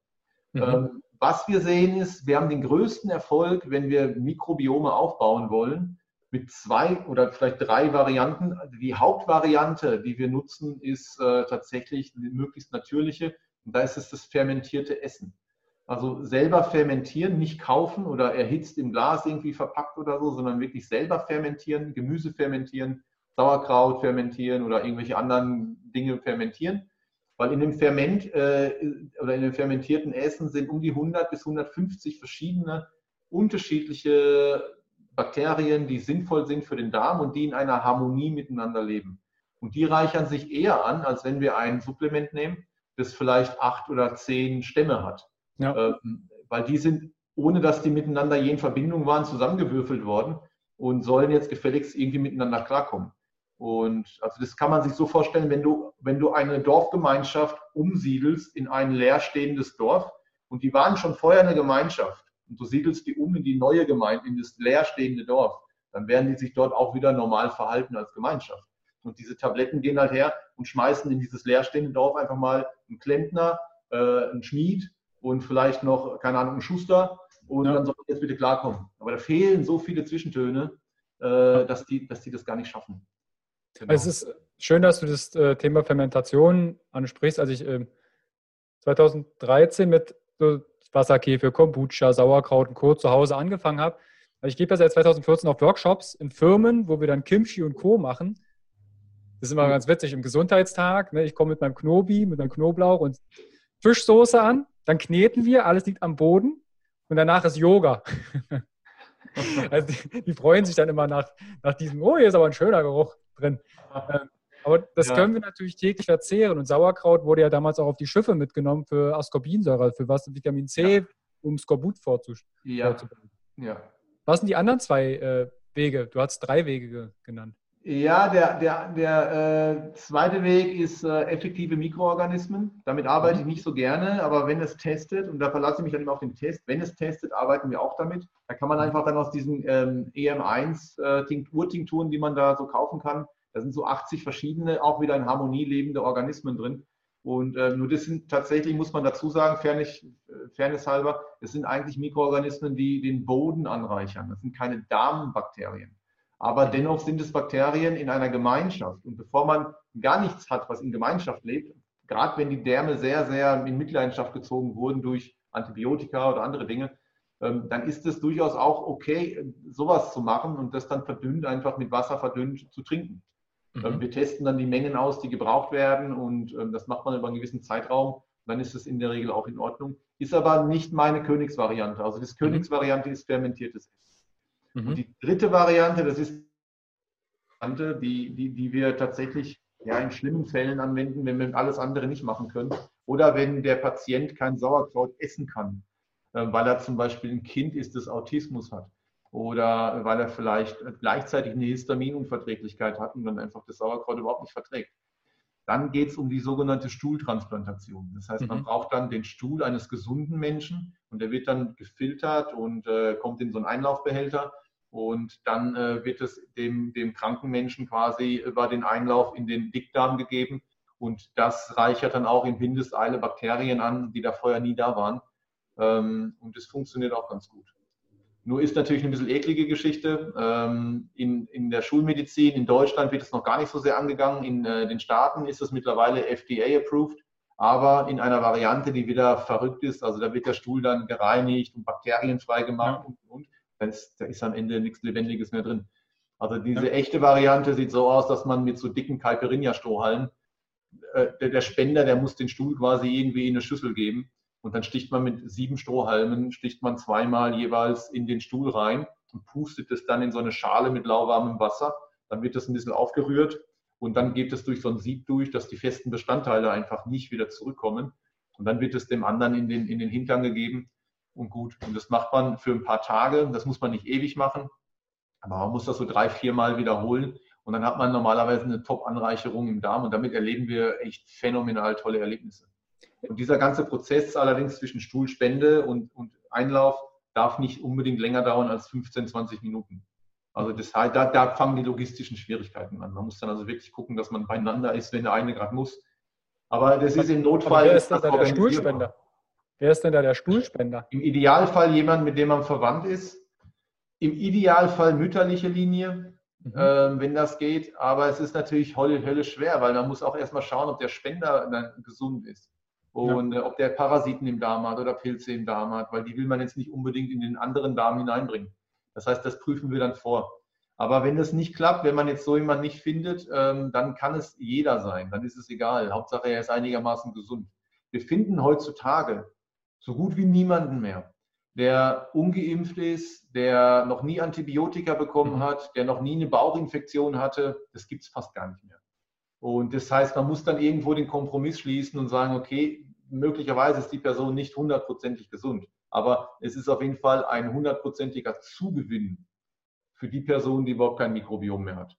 Mhm. Ähm, was wir sehen ist, wir haben den größten Erfolg, wenn wir Mikrobiome aufbauen wollen, mit zwei oder vielleicht drei Varianten. Die Hauptvariante, die wir nutzen, ist äh, tatsächlich die möglichst natürliche. Und da ist es das fermentierte Essen. Also selber fermentieren, nicht kaufen oder erhitzt im Glas irgendwie verpackt oder so, sondern wirklich selber fermentieren, Gemüse fermentieren, Sauerkraut fermentieren oder irgendwelche anderen Dinge fermentieren. Weil in dem Ferment äh, oder in dem fermentierten Essen sind um die 100 bis 150 verschiedene unterschiedliche Bakterien, die sinnvoll sind für den Darm und die in einer Harmonie miteinander leben. Und die reichern sich eher an, als wenn wir ein Supplement nehmen, das vielleicht acht oder zehn Stämme hat. Ja. Ähm, weil die sind, ohne dass die miteinander je in Verbindung waren, zusammengewürfelt worden und sollen jetzt gefälligst irgendwie miteinander klarkommen. Und also das kann man sich so vorstellen, wenn du, wenn du eine Dorfgemeinschaft umsiedelst in ein leerstehendes Dorf und die waren schon vorher eine Gemeinschaft und du siedelst die um in die neue Gemeinde, in das leerstehende Dorf, dann werden die sich dort auch wieder normal verhalten als Gemeinschaft. Und diese Tabletten gehen halt her und schmeißen in dieses leerstehende Dorf einfach mal einen Klempner, äh, einen Schmied und vielleicht noch, keine Ahnung, ein Schuster und ja. dann soll jetzt bitte klarkommen. Aber da fehlen so viele Zwischentöne, äh, dass, die, dass die das gar nicht schaffen. Genau. Es ist schön, dass du das äh, Thema Fermentation ansprichst. Als ich äh, 2013 mit so Wasserkäfer, Kombucha, Sauerkraut und Co. zu Hause angefangen habe, also ich gebe ja seit 2014 auf Workshops in Firmen, wo wir dann Kimchi und Co. machen. Das ist immer mhm. ganz witzig im Gesundheitstag. Ne? Ich komme mit meinem Knobi, mit meinem Knoblauch und Fischsoße an dann kneten wir, alles liegt am Boden und danach ist Yoga. also die, die, freuen sich dann immer nach, nach diesem, oh, hier ist aber ein schöner Geruch drin. Ähm, aber das ja. können wir natürlich täglich verzehren. Und Sauerkraut wurde ja damals auch auf die Schiffe mitgenommen für Ascorbinsäure, für was Vitamin C, ja. um Skorbut vorzubereiten. Ja. ja. Was sind die anderen zwei äh, Wege? Du hast drei Wege genannt. Ja, der, der, der äh, zweite Weg ist äh, effektive Mikroorganismen. Damit arbeite ich mhm. nicht so gerne, aber wenn es testet, und da verlasse ich mich dann immer auf den Test, wenn es testet, arbeiten wir auch damit. Da kann man mhm. einfach dann aus diesen ähm, EM1 äh, die man da so kaufen kann, da sind so 80 verschiedene, auch wieder in Harmonie lebende Organismen drin. Und äh, nur das sind tatsächlich, muss man dazu sagen, fairness, äh, fairness halber, es sind eigentlich Mikroorganismen, die den Boden anreichern. Das sind keine Darmbakterien. Aber dennoch sind es Bakterien in einer Gemeinschaft. Und bevor man gar nichts hat, was in Gemeinschaft lebt, gerade wenn die Därme sehr, sehr in Mitleidenschaft gezogen wurden durch Antibiotika oder andere Dinge, ähm, dann ist es durchaus auch okay, sowas zu machen und das dann verdünnt, einfach mit Wasser verdünnt zu trinken. Mhm. Ähm, wir testen dann die Mengen aus, die gebraucht werden und ähm, das macht man über einen gewissen Zeitraum. Dann ist es in der Regel auch in Ordnung. Ist aber nicht meine Königsvariante. Also das mhm. Königsvariante ist fermentiertes Essen. Mhm. Und die dritte Variante, das ist die, die, die wir tatsächlich ja, in schlimmen Fällen anwenden, wenn wir alles andere nicht machen können. Oder wenn der Patient kein Sauerkraut essen kann, äh, weil er zum Beispiel ein Kind ist, das Autismus hat. Oder weil er vielleicht gleichzeitig eine Histaminunverträglichkeit hat und dann einfach das Sauerkraut überhaupt nicht verträgt. Dann geht es um die sogenannte Stuhltransplantation. Das heißt, man mhm. braucht dann den Stuhl eines gesunden Menschen und der wird dann gefiltert und äh, kommt in so einen Einlaufbehälter und dann äh, wird es dem, dem kranken Menschen quasi über den Einlauf in den Dickdarm gegeben und das reichert dann auch in Windeseile Bakterien an, die da vorher nie da waren. Ähm, und das funktioniert auch ganz gut. Nur ist natürlich eine bisschen eklige Geschichte. Ähm, in, in der Schulmedizin in Deutschland wird es noch gar nicht so sehr angegangen. In äh, den Staaten ist es mittlerweile FDA-approved, aber in einer Variante, die wieder verrückt ist. Also da wird der Stuhl dann gereinigt und bakterienfrei gemacht ja. und, und. Da ist, da ist am Ende nichts Lebendiges mehr drin. Also diese ja. echte Variante sieht so aus, dass man mit so dicken Caipirinha-Strohhalmen, äh, der, der Spender, der muss den Stuhl quasi irgendwie in eine Schüssel geben und dann sticht man mit sieben Strohhalmen, sticht man zweimal jeweils in den Stuhl rein, und pustet es dann in so eine Schale mit lauwarmem Wasser. Dann wird das ein bisschen aufgerührt und dann geht es durch so ein Sieb durch, dass die festen Bestandteile einfach nicht wieder zurückkommen. Und dann wird es dem anderen in den, in den Hintern gegeben und gut. Und das macht man für ein paar Tage. Das muss man nicht ewig machen, aber man muss das so drei, vier Mal wiederholen. Und dann hat man normalerweise eine Top-Anreicherung im Darm und damit erleben wir echt phänomenal tolle Erlebnisse. Und dieser ganze Prozess allerdings zwischen Stuhlspende und, und Einlauf darf nicht unbedingt länger dauern als 15, 20 Minuten. Also das, da, da fangen die logistischen Schwierigkeiten an. Man muss dann also wirklich gucken, dass man beieinander ist, wenn der eine gerade muss. Aber das ist im Notfall. wer ist denn da der Stuhlspender? Wer ist denn da der Stuhlspender? Im Idealfall jemand, mit dem man verwandt ist. Im Idealfall mütterliche Linie, mhm. äh, wenn das geht. Aber es ist natürlich Hölle, Hölle schwer, weil man muss auch erstmal schauen, ob der Spender dann gesund ist. Und ja. Äh, ob der Parasiten im Darm hat oder Pilze im Darm hat, weil die will man jetzt nicht unbedingt in den anderen Darm hineinbringen. Das heißt, das prüfen wir dann vor. Aber wenn das nicht klappt, wenn man jetzt so jemanden nicht findet, ähm, dann kann es jeder sein. Dann ist es egal. Hauptsache, er ist einigermaßen gesund. Wir finden heutzutage so gut wie niemanden mehr, der ungeimpft ist, der noch nie Antibiotika bekommen mhm. hat, der noch nie eine Bauchinfektion hatte. Das gibt es fast gar nicht mehr. Und das heißt, man muss dann irgendwo den Kompromiss schließen und sagen, okay, möglicherweise ist die Person nicht hundertprozentig gesund, aber es ist auf jeden Fall ein hundertprozentiger Zugewinn für die Person, die überhaupt kein Mikrobiom mehr hat.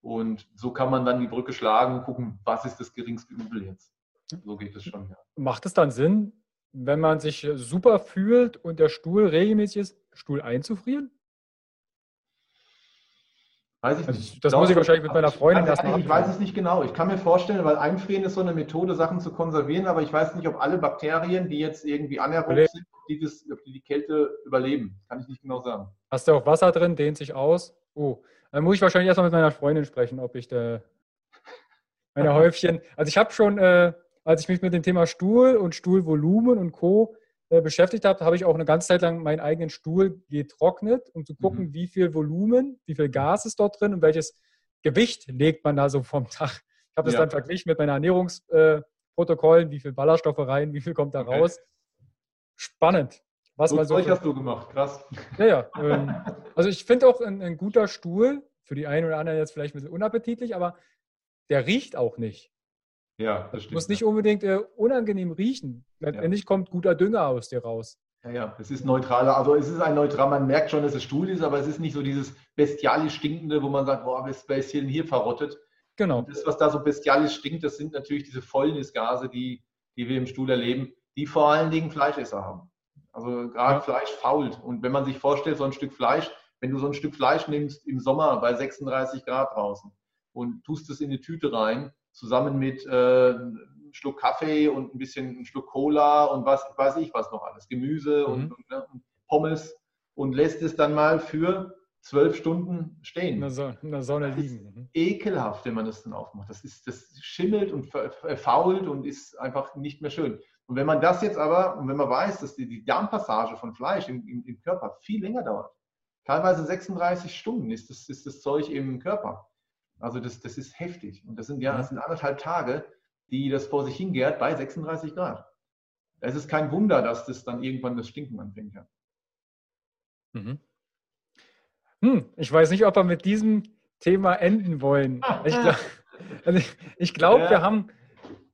Und so kann man dann die Brücke schlagen und gucken, was ist das geringste Übel jetzt. So geht es schon. Ja. Macht es dann Sinn, wenn man sich super fühlt und der Stuhl regelmäßig ist, Stuhl einzufrieren? Weiß ich also nicht. Das muss ich wahrscheinlich mit meiner Freundin erst mal Ich weiß es nicht genau. Ich kann mir vorstellen, weil Einfrieren ist so eine Methode, Sachen zu konservieren, aber ich weiß nicht, ob alle Bakterien, die jetzt irgendwie anaerob sind, die, das, die, die Kälte überleben. Kann ich nicht genau sagen. Hast du auch Wasser drin, dehnt sich aus? Oh, dann muss ich wahrscheinlich erstmal mit meiner Freundin sprechen, ob ich da meine Häufchen. Also ich habe schon, äh, als ich mich mit dem Thema Stuhl und Stuhlvolumen und Co. Äh, beschäftigt habe, habe ich auch eine ganze Zeit lang meinen eigenen Stuhl getrocknet, um zu gucken, mhm. wie viel Volumen, wie viel Gas ist dort drin und welches Gewicht legt man da so vom Tag. Ich habe das ja. dann verglichen mit meinen Ernährungsprotokollen, wie viel Ballaststoffe rein, wie viel kommt da okay. raus. Spannend. Was so man so hast du gemacht, krass. Ja, ja. Ähm, also ich finde auch ein, ein, guter Stuhl, für die einen oder anderen jetzt vielleicht ein bisschen unappetitlich, aber der riecht auch nicht. Ja, das stimmt. Muss nicht unbedingt äh, unangenehm riechen. Letztendlich ja. kommt guter Dünger aus dir raus. Ja, ja, es ist neutraler. Also es ist ein neutral, man merkt schon, dass es Stuhl ist, aber es ist nicht so dieses bestialisch stinkende, wo man sagt, boah, was ist hier denn hier verrottet? Genau. Und das, was da so bestialisch stinkt, das sind natürlich diese Fäulnisgase, die, die wir im Stuhl erleben, die vor allen Dingen Fleischesser haben. Also gerade ja. Fleisch fault. Und wenn man sich vorstellt, so ein Stück Fleisch, wenn du so ein Stück Fleisch nimmst im Sommer bei 36 Grad draußen und tust es in eine Tüte rein, zusammen mit äh, einem Schluck Kaffee und ein bisschen ein Schluck Cola und was weiß ich was noch alles, Gemüse mhm. und, ne, und, Pommes und lässt es dann mal für zwölf Stunden stehen. In der, Sonne, in der Sonne liegen. Mhm. Ekelhaft, wenn man das dann aufmacht. Das, ist, das schimmelt und fault und ist einfach nicht mehr schön. Und wenn man das jetzt aber, und wenn man weiß, dass die, die Darmpassage von Fleisch im, im, im, Körper viel länger dauert, teilweise 36 Stunden ist das, ist das Zeug im Körper. Also das, das ist heftig. Und das sind ja, das sind anderthalb Tage, die das vor sich hingärt bei 36 Grad. Es ist kein Wunder, dass das dann irgendwann das Stinken anfängt. Ja. Mhm. Hm, ich weiß nicht, ob wir mit diesem Thema enden wollen. Ich glaube, also ich glaub, ja. wir haben,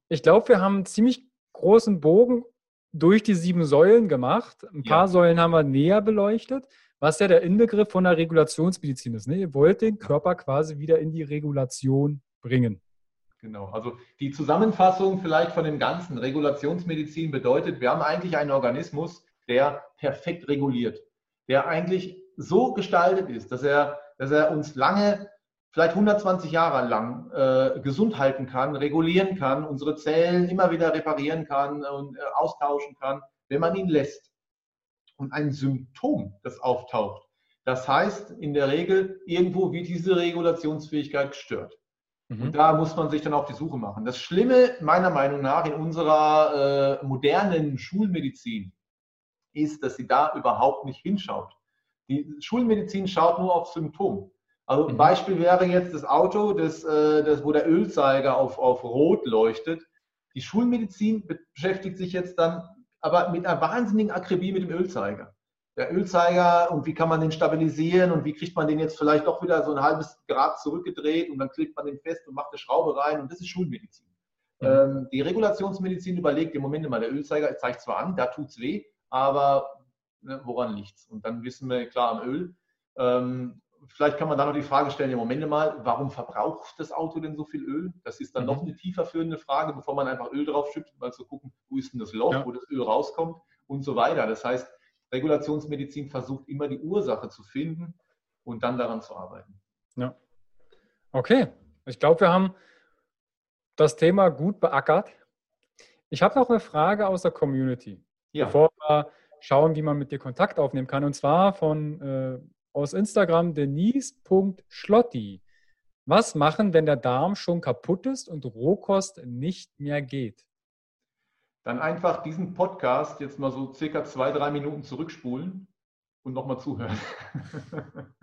ich glaube, wir haben einen ziemlich großen Bogen durch die sieben Säulen gemacht. Ein paar ja. Säulen haben wir näher beleuchtet was ja der Inbegriff von der Regulationsmedizin ist. Ne? Ihr wollt den Körper quasi wieder in die Regulation bringen. Genau, also die Zusammenfassung vielleicht von dem Ganzen. Regulationsmedizin bedeutet, wir haben eigentlich einen Organismus, der perfekt reguliert, der eigentlich so gestaltet ist, dass er, dass er uns lange, vielleicht 120 Jahre lang äh, gesund halten kann, regulieren kann, unsere Zellen immer wieder reparieren kann und äh, austauschen kann, wenn man ihn lässt und ein Symptom, das auftaucht. Das heißt, in der Regel, irgendwo wird diese Regulationsfähigkeit gestört. Mhm. Und da muss man sich dann auf die Suche machen. Das Schlimme, meiner Meinung nach, in unserer äh, modernen Schulmedizin ist, dass sie da überhaupt nicht hinschaut. Die Schulmedizin schaut nur auf Symptom. Also ein mhm. Beispiel wäre jetzt das Auto, das, äh, das, wo der Ölzeiger auf, auf Rot leuchtet. Die Schulmedizin beschäftigt sich jetzt dann aber mit einer wahnsinnigen Akribie mit dem Ölzeiger. der Ölzeiger und wie kann man den stabilisieren und wie kriegt man den jetzt vielleicht doch wieder so ein halbes Grad zurückgedreht und dann klebt man den fest und macht eine Schraube rein und das ist Schulmedizin. Mhm. Ähm, die Regulationsmedizin überlegt im Moment immer, der Ölzeiger zeigt zwar an, da tut es weh, aber ne, woran liegt Und dann wissen wir klar am Öl. Ähm, vielleicht kann man da noch die Frage stellen, im Moment mal, warum verbraucht das Auto denn so viel Öl? Das ist dann mhm. noch eine tiefer führende Frage, bevor man einfach Öl drauf schüttet, mal zu gucken, wo ist denn das Loch, ja. wo das Öl rauskommt und so weiter. Das heißt, Regulationsmedizin versucht immer die Ursache zu finden und dann daran zu arbeiten. Ja. Okay, ich glaube, wir haben das Thema gut beackert. Ich habe noch eine Frage aus der Community, ja. bevor wir schauen, wie man mit dir Kontakt aufnehmen kann. Und zwar von äh, aus Instagram denise.schlotti. Was machen, wenn der Darm schon kaputt ist und Rohkost nicht mehr geht? Dann einfach diesen Podcast jetzt mal so circa zwei, drei Minuten zurückspulen und nochmal zuhören.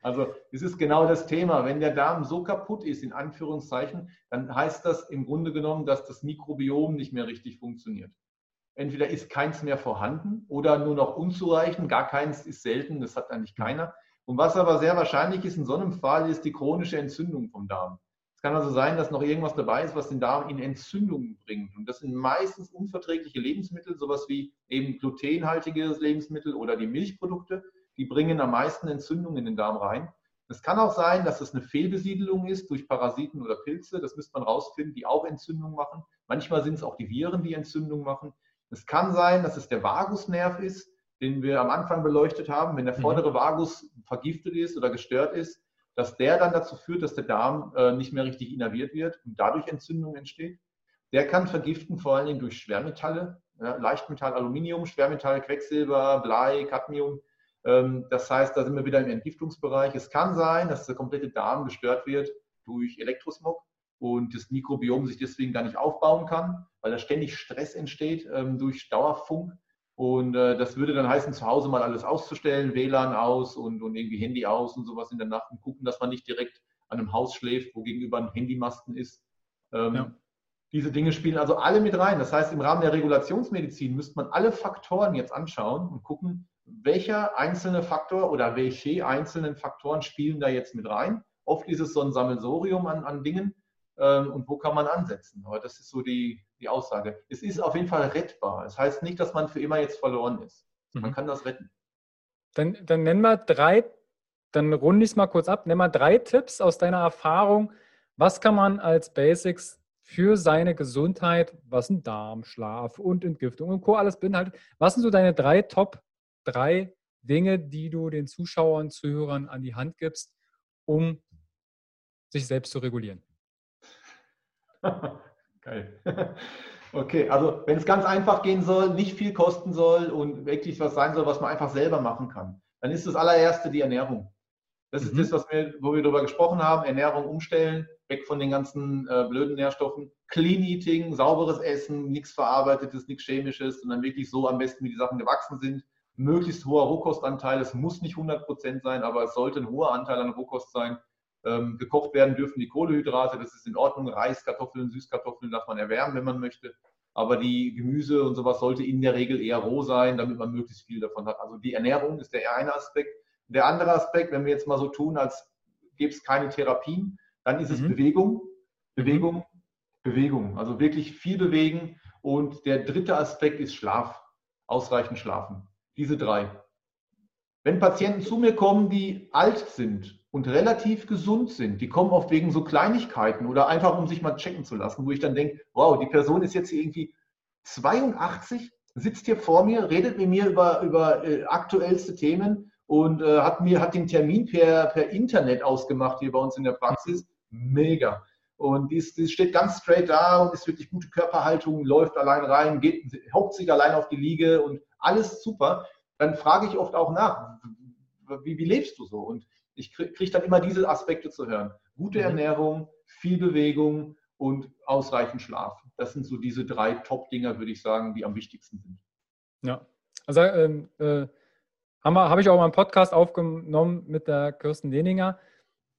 Also es ist genau das Thema. Wenn der Darm so kaputt ist, in Anführungszeichen, dann heißt das im Grunde genommen, dass das Mikrobiom nicht mehr richtig funktioniert. Entweder ist keins mehr vorhanden oder nur noch unzureichend, gar keins ist selten, das hat eigentlich keiner. Und was aber sehr wahrscheinlich ist in so einem Fall, ist die chronische Entzündung vom Darm. Es kann also sein, dass noch irgendwas dabei ist, was den Darm in Entzündungen bringt. Und das sind meistens unverträgliche Lebensmittel, sowas wie eben glutenhaltige Lebensmittel oder die Milchprodukte die bringen am meisten Entzündungen in den Darm rein. Es kann auch sein, dass es eine Fehlbesiedelung ist durch Parasiten oder Pilze. Das müsste man rausfinden, die auch Entzündung machen. Manchmal sind es auch die Viren, die Entzündung machen. Es kann sein, dass es der Vagusnerv ist, den wir am Anfang beleuchtet haben. Wenn der mhm. vordere Vagus vergiftet ist oder gestört ist, dass der dann dazu führt, dass der Darm äh, nicht mehr richtig innerviert wird und dadurch Entzündung entsteht. Der kann vergiften, vor allen Dingen durch Schwermetalle, ja, Leichtmetall, Aluminium, Schwermetall, Quecksilber, Blei, Cadmium. Ähm, das heißt, da sind wir wieder im Entgiftungsbereich. Es kann sein, dass der komplette Darm gestört wird durch Elektrosmog und das Mikrobiom sich deswegen gar nicht aufbauen kann, weil da ständig Stress entsteht ähm, durch Dauerfunk. Und äh, das würde dann heißen, zu Hause mal alles auszustellen, WLAN aus und, und irgendwie Handy aus und sowas in der Nacht und gucken, dass man nicht direkt an einem Haus schläft, wo gegenüber ein Handymasten ist. Ähm, ja. Diese Dinge spielen also alle mit rein. Das heißt, im Rahmen der Regulationsmedizin müsste man alle Faktoren jetzt anschauen und gucken, welcher einzelne Faktor oder welche einzelnen Faktoren spielen da jetzt mit rein? Oft ist es so ein Sammelsorium an, an Dingen und wo kann man ansetzen? Aber das ist so die, die Aussage. Es ist auf jeden Fall rettbar. Es das heißt nicht, dass man für immer jetzt verloren ist. Man mhm. kann das retten. Dann, dann nennen wir drei, dann runde ich es mal kurz ab, nenn mal drei Tipps aus deiner Erfahrung. Was kann man als Basics für seine Gesundheit, was ein Darm, Schlaf und Entgiftung und Co. alles beinhaltet. Was sind so deine drei Top drei Dinge, die du den Zuschauern, Zuhörern an die Hand gibst, um sich selbst zu regulieren? Geil. Okay, also wenn es ganz einfach gehen soll, nicht viel kosten soll und wirklich was sein soll, was man einfach selber machen kann, dann ist das allererste die Ernährung. Das mhm. ist das, was wir, wo wir darüber gesprochen haben, Ernährung umstellen, weg von den ganzen äh, blöden Nährstoffen, Clean Eating, sauberes Essen, nichts Verarbeitetes, nichts Chemisches, sondern wirklich so am besten, wie die Sachen gewachsen sind möglichst hoher Rohkostanteil. Es muss nicht 100 Prozent sein, aber es sollte ein hoher Anteil an Rohkost sein. Ähm, gekocht werden dürfen die Kohlehydrate, das ist in Ordnung. Reis, Kartoffeln, Süßkartoffeln darf man erwärmen, wenn man möchte. Aber die Gemüse und sowas sollte in der Regel eher roh sein, damit man möglichst viel davon hat. Also die Ernährung ist der eine Aspekt. Der andere Aspekt, wenn wir jetzt mal so tun, als gäbe es keine Therapien, dann ist es mhm. Bewegung, Bewegung, Bewegung. Also wirklich viel bewegen. Und der dritte Aspekt ist Schlaf, ausreichend schlafen. Diese drei. Wenn Patienten zu mir kommen, die alt sind und relativ gesund sind, die kommen oft wegen so Kleinigkeiten oder einfach, um sich mal checken zu lassen, wo ich dann denke, wow, die Person ist jetzt irgendwie 82, sitzt hier vor mir, redet mit mir über, über äh, aktuellste Themen und äh, hat mir hat den Termin per, per Internet ausgemacht hier bei uns in der Praxis. Mega. Und die, ist, die steht ganz straight da und ist wirklich gute Körperhaltung, läuft allein rein, geht, haupt sich allein auf die Liege und alles super, dann frage ich oft auch nach, wie, wie lebst du so? Und ich kriege krieg dann immer diese Aspekte zu hören. Gute mhm. Ernährung, viel Bewegung und ausreichend Schlaf. Das sind so diese drei Top-Dinger, würde ich sagen, die am wichtigsten sind. Ja, also ähm, äh, habe hab ich auch mal einen Podcast aufgenommen mit der Kirsten Leninger.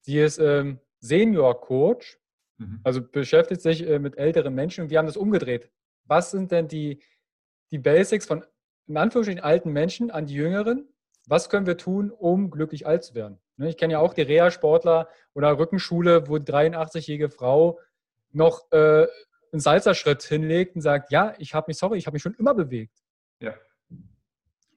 Sie ist ähm, Senior-Coach, mhm. also beschäftigt sich äh, mit älteren Menschen und wir haben das umgedreht. Was sind denn die, die Basics von in Anführungsstrichen alten Menschen an die Jüngeren, was können wir tun, um glücklich alt zu werden? Ne, ich kenne ja auch die Reha-Sportler oder Rückenschule, wo die 83-jährige Frau noch äh, einen Salzerschritt hinlegt und sagt, ja, ich habe mich, sorry, ich habe mich schon immer bewegt. Ja,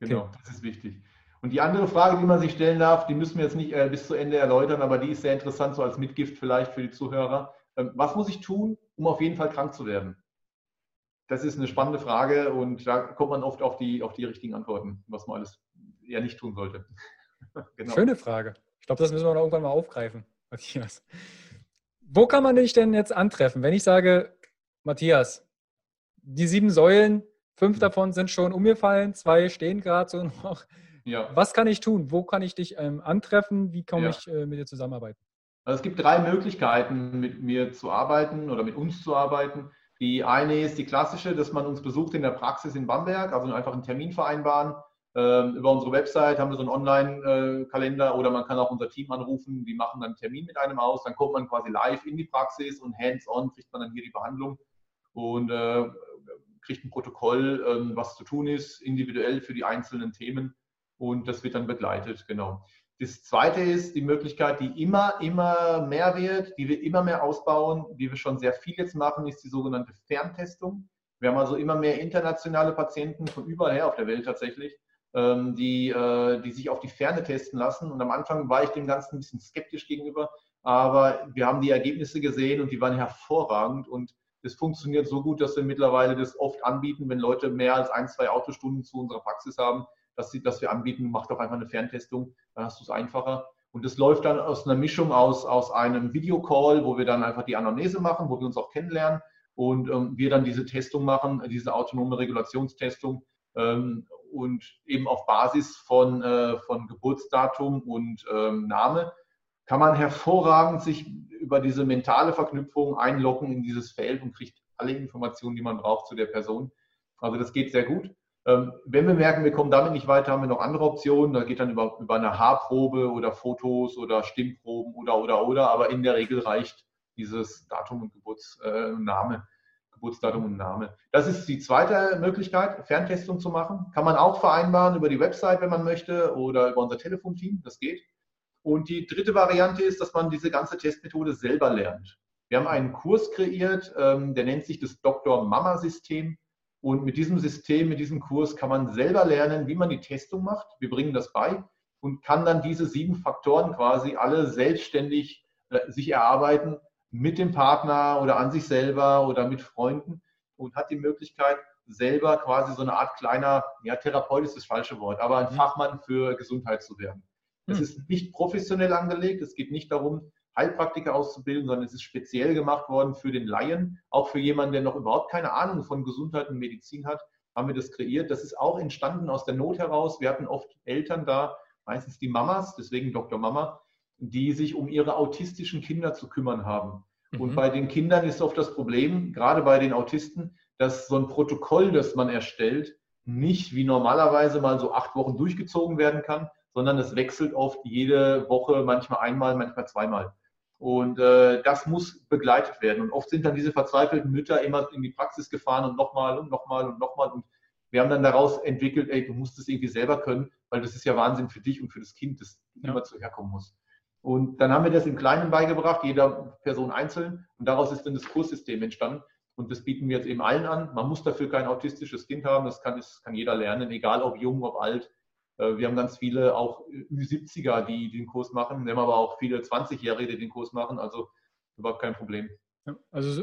genau, okay. das ist wichtig. Und die andere Frage, die man sich stellen darf, die müssen wir jetzt nicht äh, bis zu Ende erläutern, aber die ist sehr interessant, so als Mitgift vielleicht für die Zuhörer. Ähm, was muss ich tun, um auf jeden Fall krank zu werden? Das ist eine spannende Frage und da kommt man oft auf die, auf die richtigen Antworten, was man alles eher nicht tun sollte. genau. Schöne Frage. Ich glaube, das müssen wir noch irgendwann mal aufgreifen, Matthias. Wo kann man dich denn jetzt antreffen, wenn ich sage, Matthias, die sieben Säulen, fünf hm. davon sind schon umgefallen, zwei stehen gerade so noch. Ja. Was kann ich tun? Wo kann ich dich ähm, antreffen? Wie komme ja. ich äh, mit dir zusammenarbeiten? Also es gibt drei Möglichkeiten, mit mir zu arbeiten oder mit uns zu arbeiten. Die eine ist die klassische, dass man uns besucht in der Praxis in Bamberg, also einfach einen Termin vereinbaren. Ähm, über unsere Website haben wir so einen Online-Kalender oder man kann auch unser Team anrufen. Die machen dann einen Termin mit einem aus. Dann kommt man quasi live in die Praxis und hands-on kriegt man dann hier die Behandlung und äh, kriegt ein Protokoll, ähm, was zu tun ist, individuell für die einzelnen Themen und das wird dann begleitet, genau. Das zweite ist die Möglichkeit, die immer, immer mehr wird, die wir immer mehr ausbauen, die wir schon sehr viel jetzt machen, ist die sogenannte Ferntestung. Wir haben also immer mehr internationale Patienten von überall her auf der Welt tatsächlich, ähm, die, äh, die sich auf die Ferne testen lassen. Und am Anfang war ich dem Ganzen ein bisschen skeptisch gegenüber, aber wir haben die Ergebnisse gesehen und die waren hervorragend und es funktioniert so gut, dass wir mittlerweile das oft anbieten, wenn Leute mehr als ein, zwei Autostunden zu unserer Praxis haben, dass, sie, dass wir anbieten, mach doch einfach eine Ferntestung, dann hast du es einfacher. Und das läuft dann aus einer Mischung aus, aus einem Videocall, wo wir dann einfach die Anamnese machen, wo wir uns auch kennenlernen und ähm, wir dann diese Testung machen, diese autonome Regulationstestung ähm, und eben auf Basis von, äh, von Geburtsdatum und ähm, Name kann man hervorragend sich über diese mentale Verknüpfung einloggen in dieses Feld und kriegt alle Informationen, die man braucht zu der Person. Also das geht sehr gut. Ähm, wenn wir merken, wir kommen damit nicht weiter, haben wir noch andere Optionen. Da geht dann über, über eine Haarprobe oder Fotos oder Stimmproben oder, oder, oder. Aber in der Regel reicht dieses Datum und Geburtsname, äh, Geburtsdatum und Name. Das ist die zweite Möglichkeit, Ferntestung zu machen. Kann man auch vereinbaren über die Website, wenn man möchte, oder über unser Telefonteam. Das geht. Und die dritte Variante ist, dass man diese ganze Testmethode selber lernt. Wir haben einen Kurs kreiert, ähm, der nennt sich das Dr. Mama System. Und mit diesem System, mit diesem Kurs kann man selber lernen, wie man die Testung macht. Wir bringen das bei und kann dann diese sieben Faktoren quasi alle selbstständig äh, sich erarbeiten mit dem Partner oder an sich selber oder mit Freunden und hat die Möglichkeit, selber quasi so eine Art kleiner, ja, Therapeut ist das falsche Wort, aber ein mhm. Fachmann für Gesundheit zu werden. Es mhm. ist nicht professionell angelegt. Es geht nicht darum, Heilpraktiker auszubilden, sondern es ist speziell gemacht worden für den Laien, auch für jemanden, der noch überhaupt keine Ahnung von Gesundheit und Medizin hat, haben wir das kreiert. Das ist auch entstanden aus der Not heraus. Wir hatten oft Eltern da, meistens die Mamas, deswegen Dr. Mama, die sich um ihre autistischen Kinder zu kümmern haben. Mhm. Und bei den Kindern ist oft das Problem, gerade bei den Autisten, dass so ein Protokoll, das man erstellt, nicht wie normalerweise mal so acht Wochen durchgezogen werden kann, sondern es wechselt oft jede Woche, manchmal einmal, manchmal zweimal. Und äh, das muss begleitet werden. Und oft sind dann diese verzweifelten Mütter immer in die Praxis gefahren und nochmal und nochmal und nochmal. Und wir haben dann daraus entwickelt, ey, du musst es irgendwie selber können, weil das ist ja Wahnsinn für dich und für das Kind, das ja. immer zu herkommen muss. Und dann haben wir das im Kleinen beigebracht, jeder Person einzeln. Und daraus ist dann das Kurssystem entstanden. Und das bieten wir jetzt eben allen an. Man muss dafür kein autistisches Kind haben. Das kann, das kann jeder lernen, egal ob jung, ob alt. Äh, wir haben ganz viele auch Ü70er, die den Kurs machen. Wir haben aber auch viele 20-Jährige, die den Kurs machen. Also überhaupt kein Problem. Also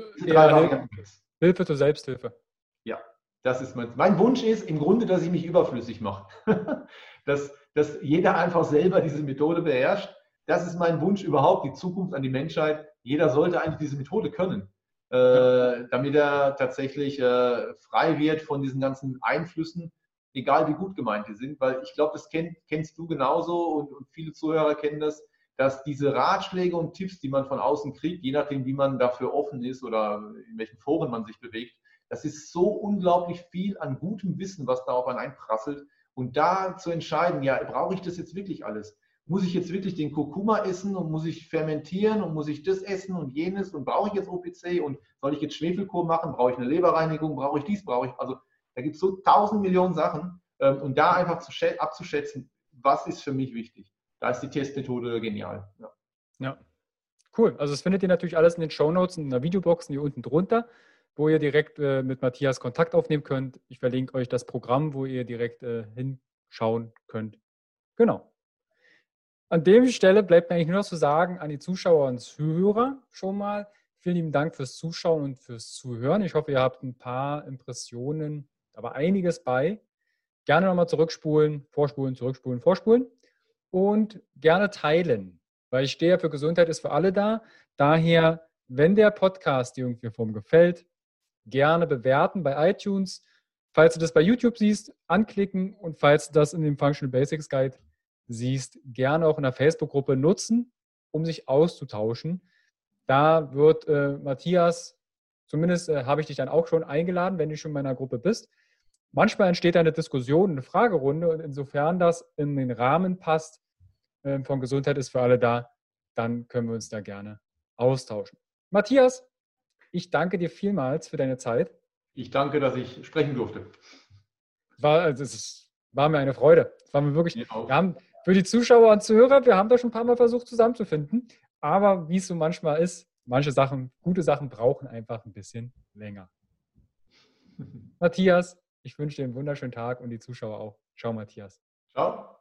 Hilfe zur Selbsthilfe. Ja, das ist mein, mein Wunsch ist im Grunde, dass ich mich überflüssig mache. dass, dass jeder einfach selber diese Methode beherrscht. Das ist mein Wunsch überhaupt, die Zukunft an die Menschheit. Jeder sollte eigentlich diese Methode können, äh, damit er tatsächlich äh, frei wird von diesen ganzen Einflüssen, egal wie gut gemeint die sind, weil ich glaube, das kenn, kennst du genauso und, und, viele Zuhörer kennen das, dass diese Ratschläge und Tipps, die man von außen kriegt, je nachdem, wie man dafür offen ist oder in welchen Foren man sich bewegt, das ist so unglaublich viel an gutem Wissen, was da auf einen einprasselt. Und da zu entscheiden, ja, brauche ich das jetzt wirklich alles? Muss ich jetzt wirklich den Kurkuma essen und muss ich fermentieren und muss ich das essen und jenes und brauche ich jetzt OPC und soll ich jetzt Schwefelkur machen? Brauche ich eine Leberreinigung? Brauche ich dies? Brauche ich, also da gibt es so tausend Millionen Sachen Ähm, und da einfach zu, abzuschätzen, was ist für mich wichtig. Da ist die Testmethode genial. Ja. ja. Cool. Also das findet ihr natürlich alles in den Show Notes in der Videobox hier unten drunter, wo ihr direkt äh, mit Matthias Kontakt aufnehmen könnt. Ich verlinke euch das Programm, wo ihr direkt äh, hinschauen könnt. Genau. An der Stelle bleibt mir eigentlich nur noch zu sagen an die Zuschauer und Zuhörer schon mal. Vielen lieben Dank fürs Zuschauen und fürs Zuhören. Ich hoffe, ihr habt ein paar Impressionen, aber einiges bei. Gerne nochmal zurückspulen, vorspulen, zurückspulen, vorspulen und gerne teilen, weil ich stehe für Gesundheit ist für alle da. Daher, wenn der Podcast dir irgendwie Form gefällt, gerne bewerten bei iTunes. Falls du das bei YouTube siehst, anklicken und falls du das in dem Functional Basics Guide siehst, gerne auch in der Facebook-Gruppe nutzen, um sich auszutauschen. Da wird äh, Matthias, zumindest äh, habe ich dich dann auch schon eingeladen, wenn du schon in meiner Gruppe bist. Manchmal entsteht eine Diskussion, eine Fragerunde und insofern das in den Rahmen passt, äh, von Gesundheit ist für alle da, dann können wir uns da gerne austauschen. Matthias, ich danke dir vielmals für deine Zeit. Ich danke, dass ich sprechen durfte. War, also es war mir eine Freude. Es war mir wirklich, wir haben, für die Zuschauer und Zuhörer, wir haben da schon ein paar Mal versucht zusammenzufinden. Aber wie es so manchmal ist, manche Sachen, gute Sachen brauchen einfach ein bisschen länger. Matthias, ich wünsche dir einen wunderschönen Tag und die Zuschauer auch. Ciao, Matthias. Ciao.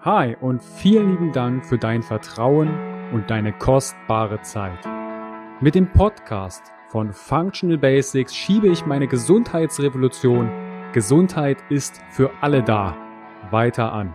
Hi und vielen lieben Dank für dein Vertrauen und deine kostbare Zeit. Mit dem Podcast von Functional Basics schiebe ich meine Gesundheitsrevolution Gesundheit ist für alle da weiter an.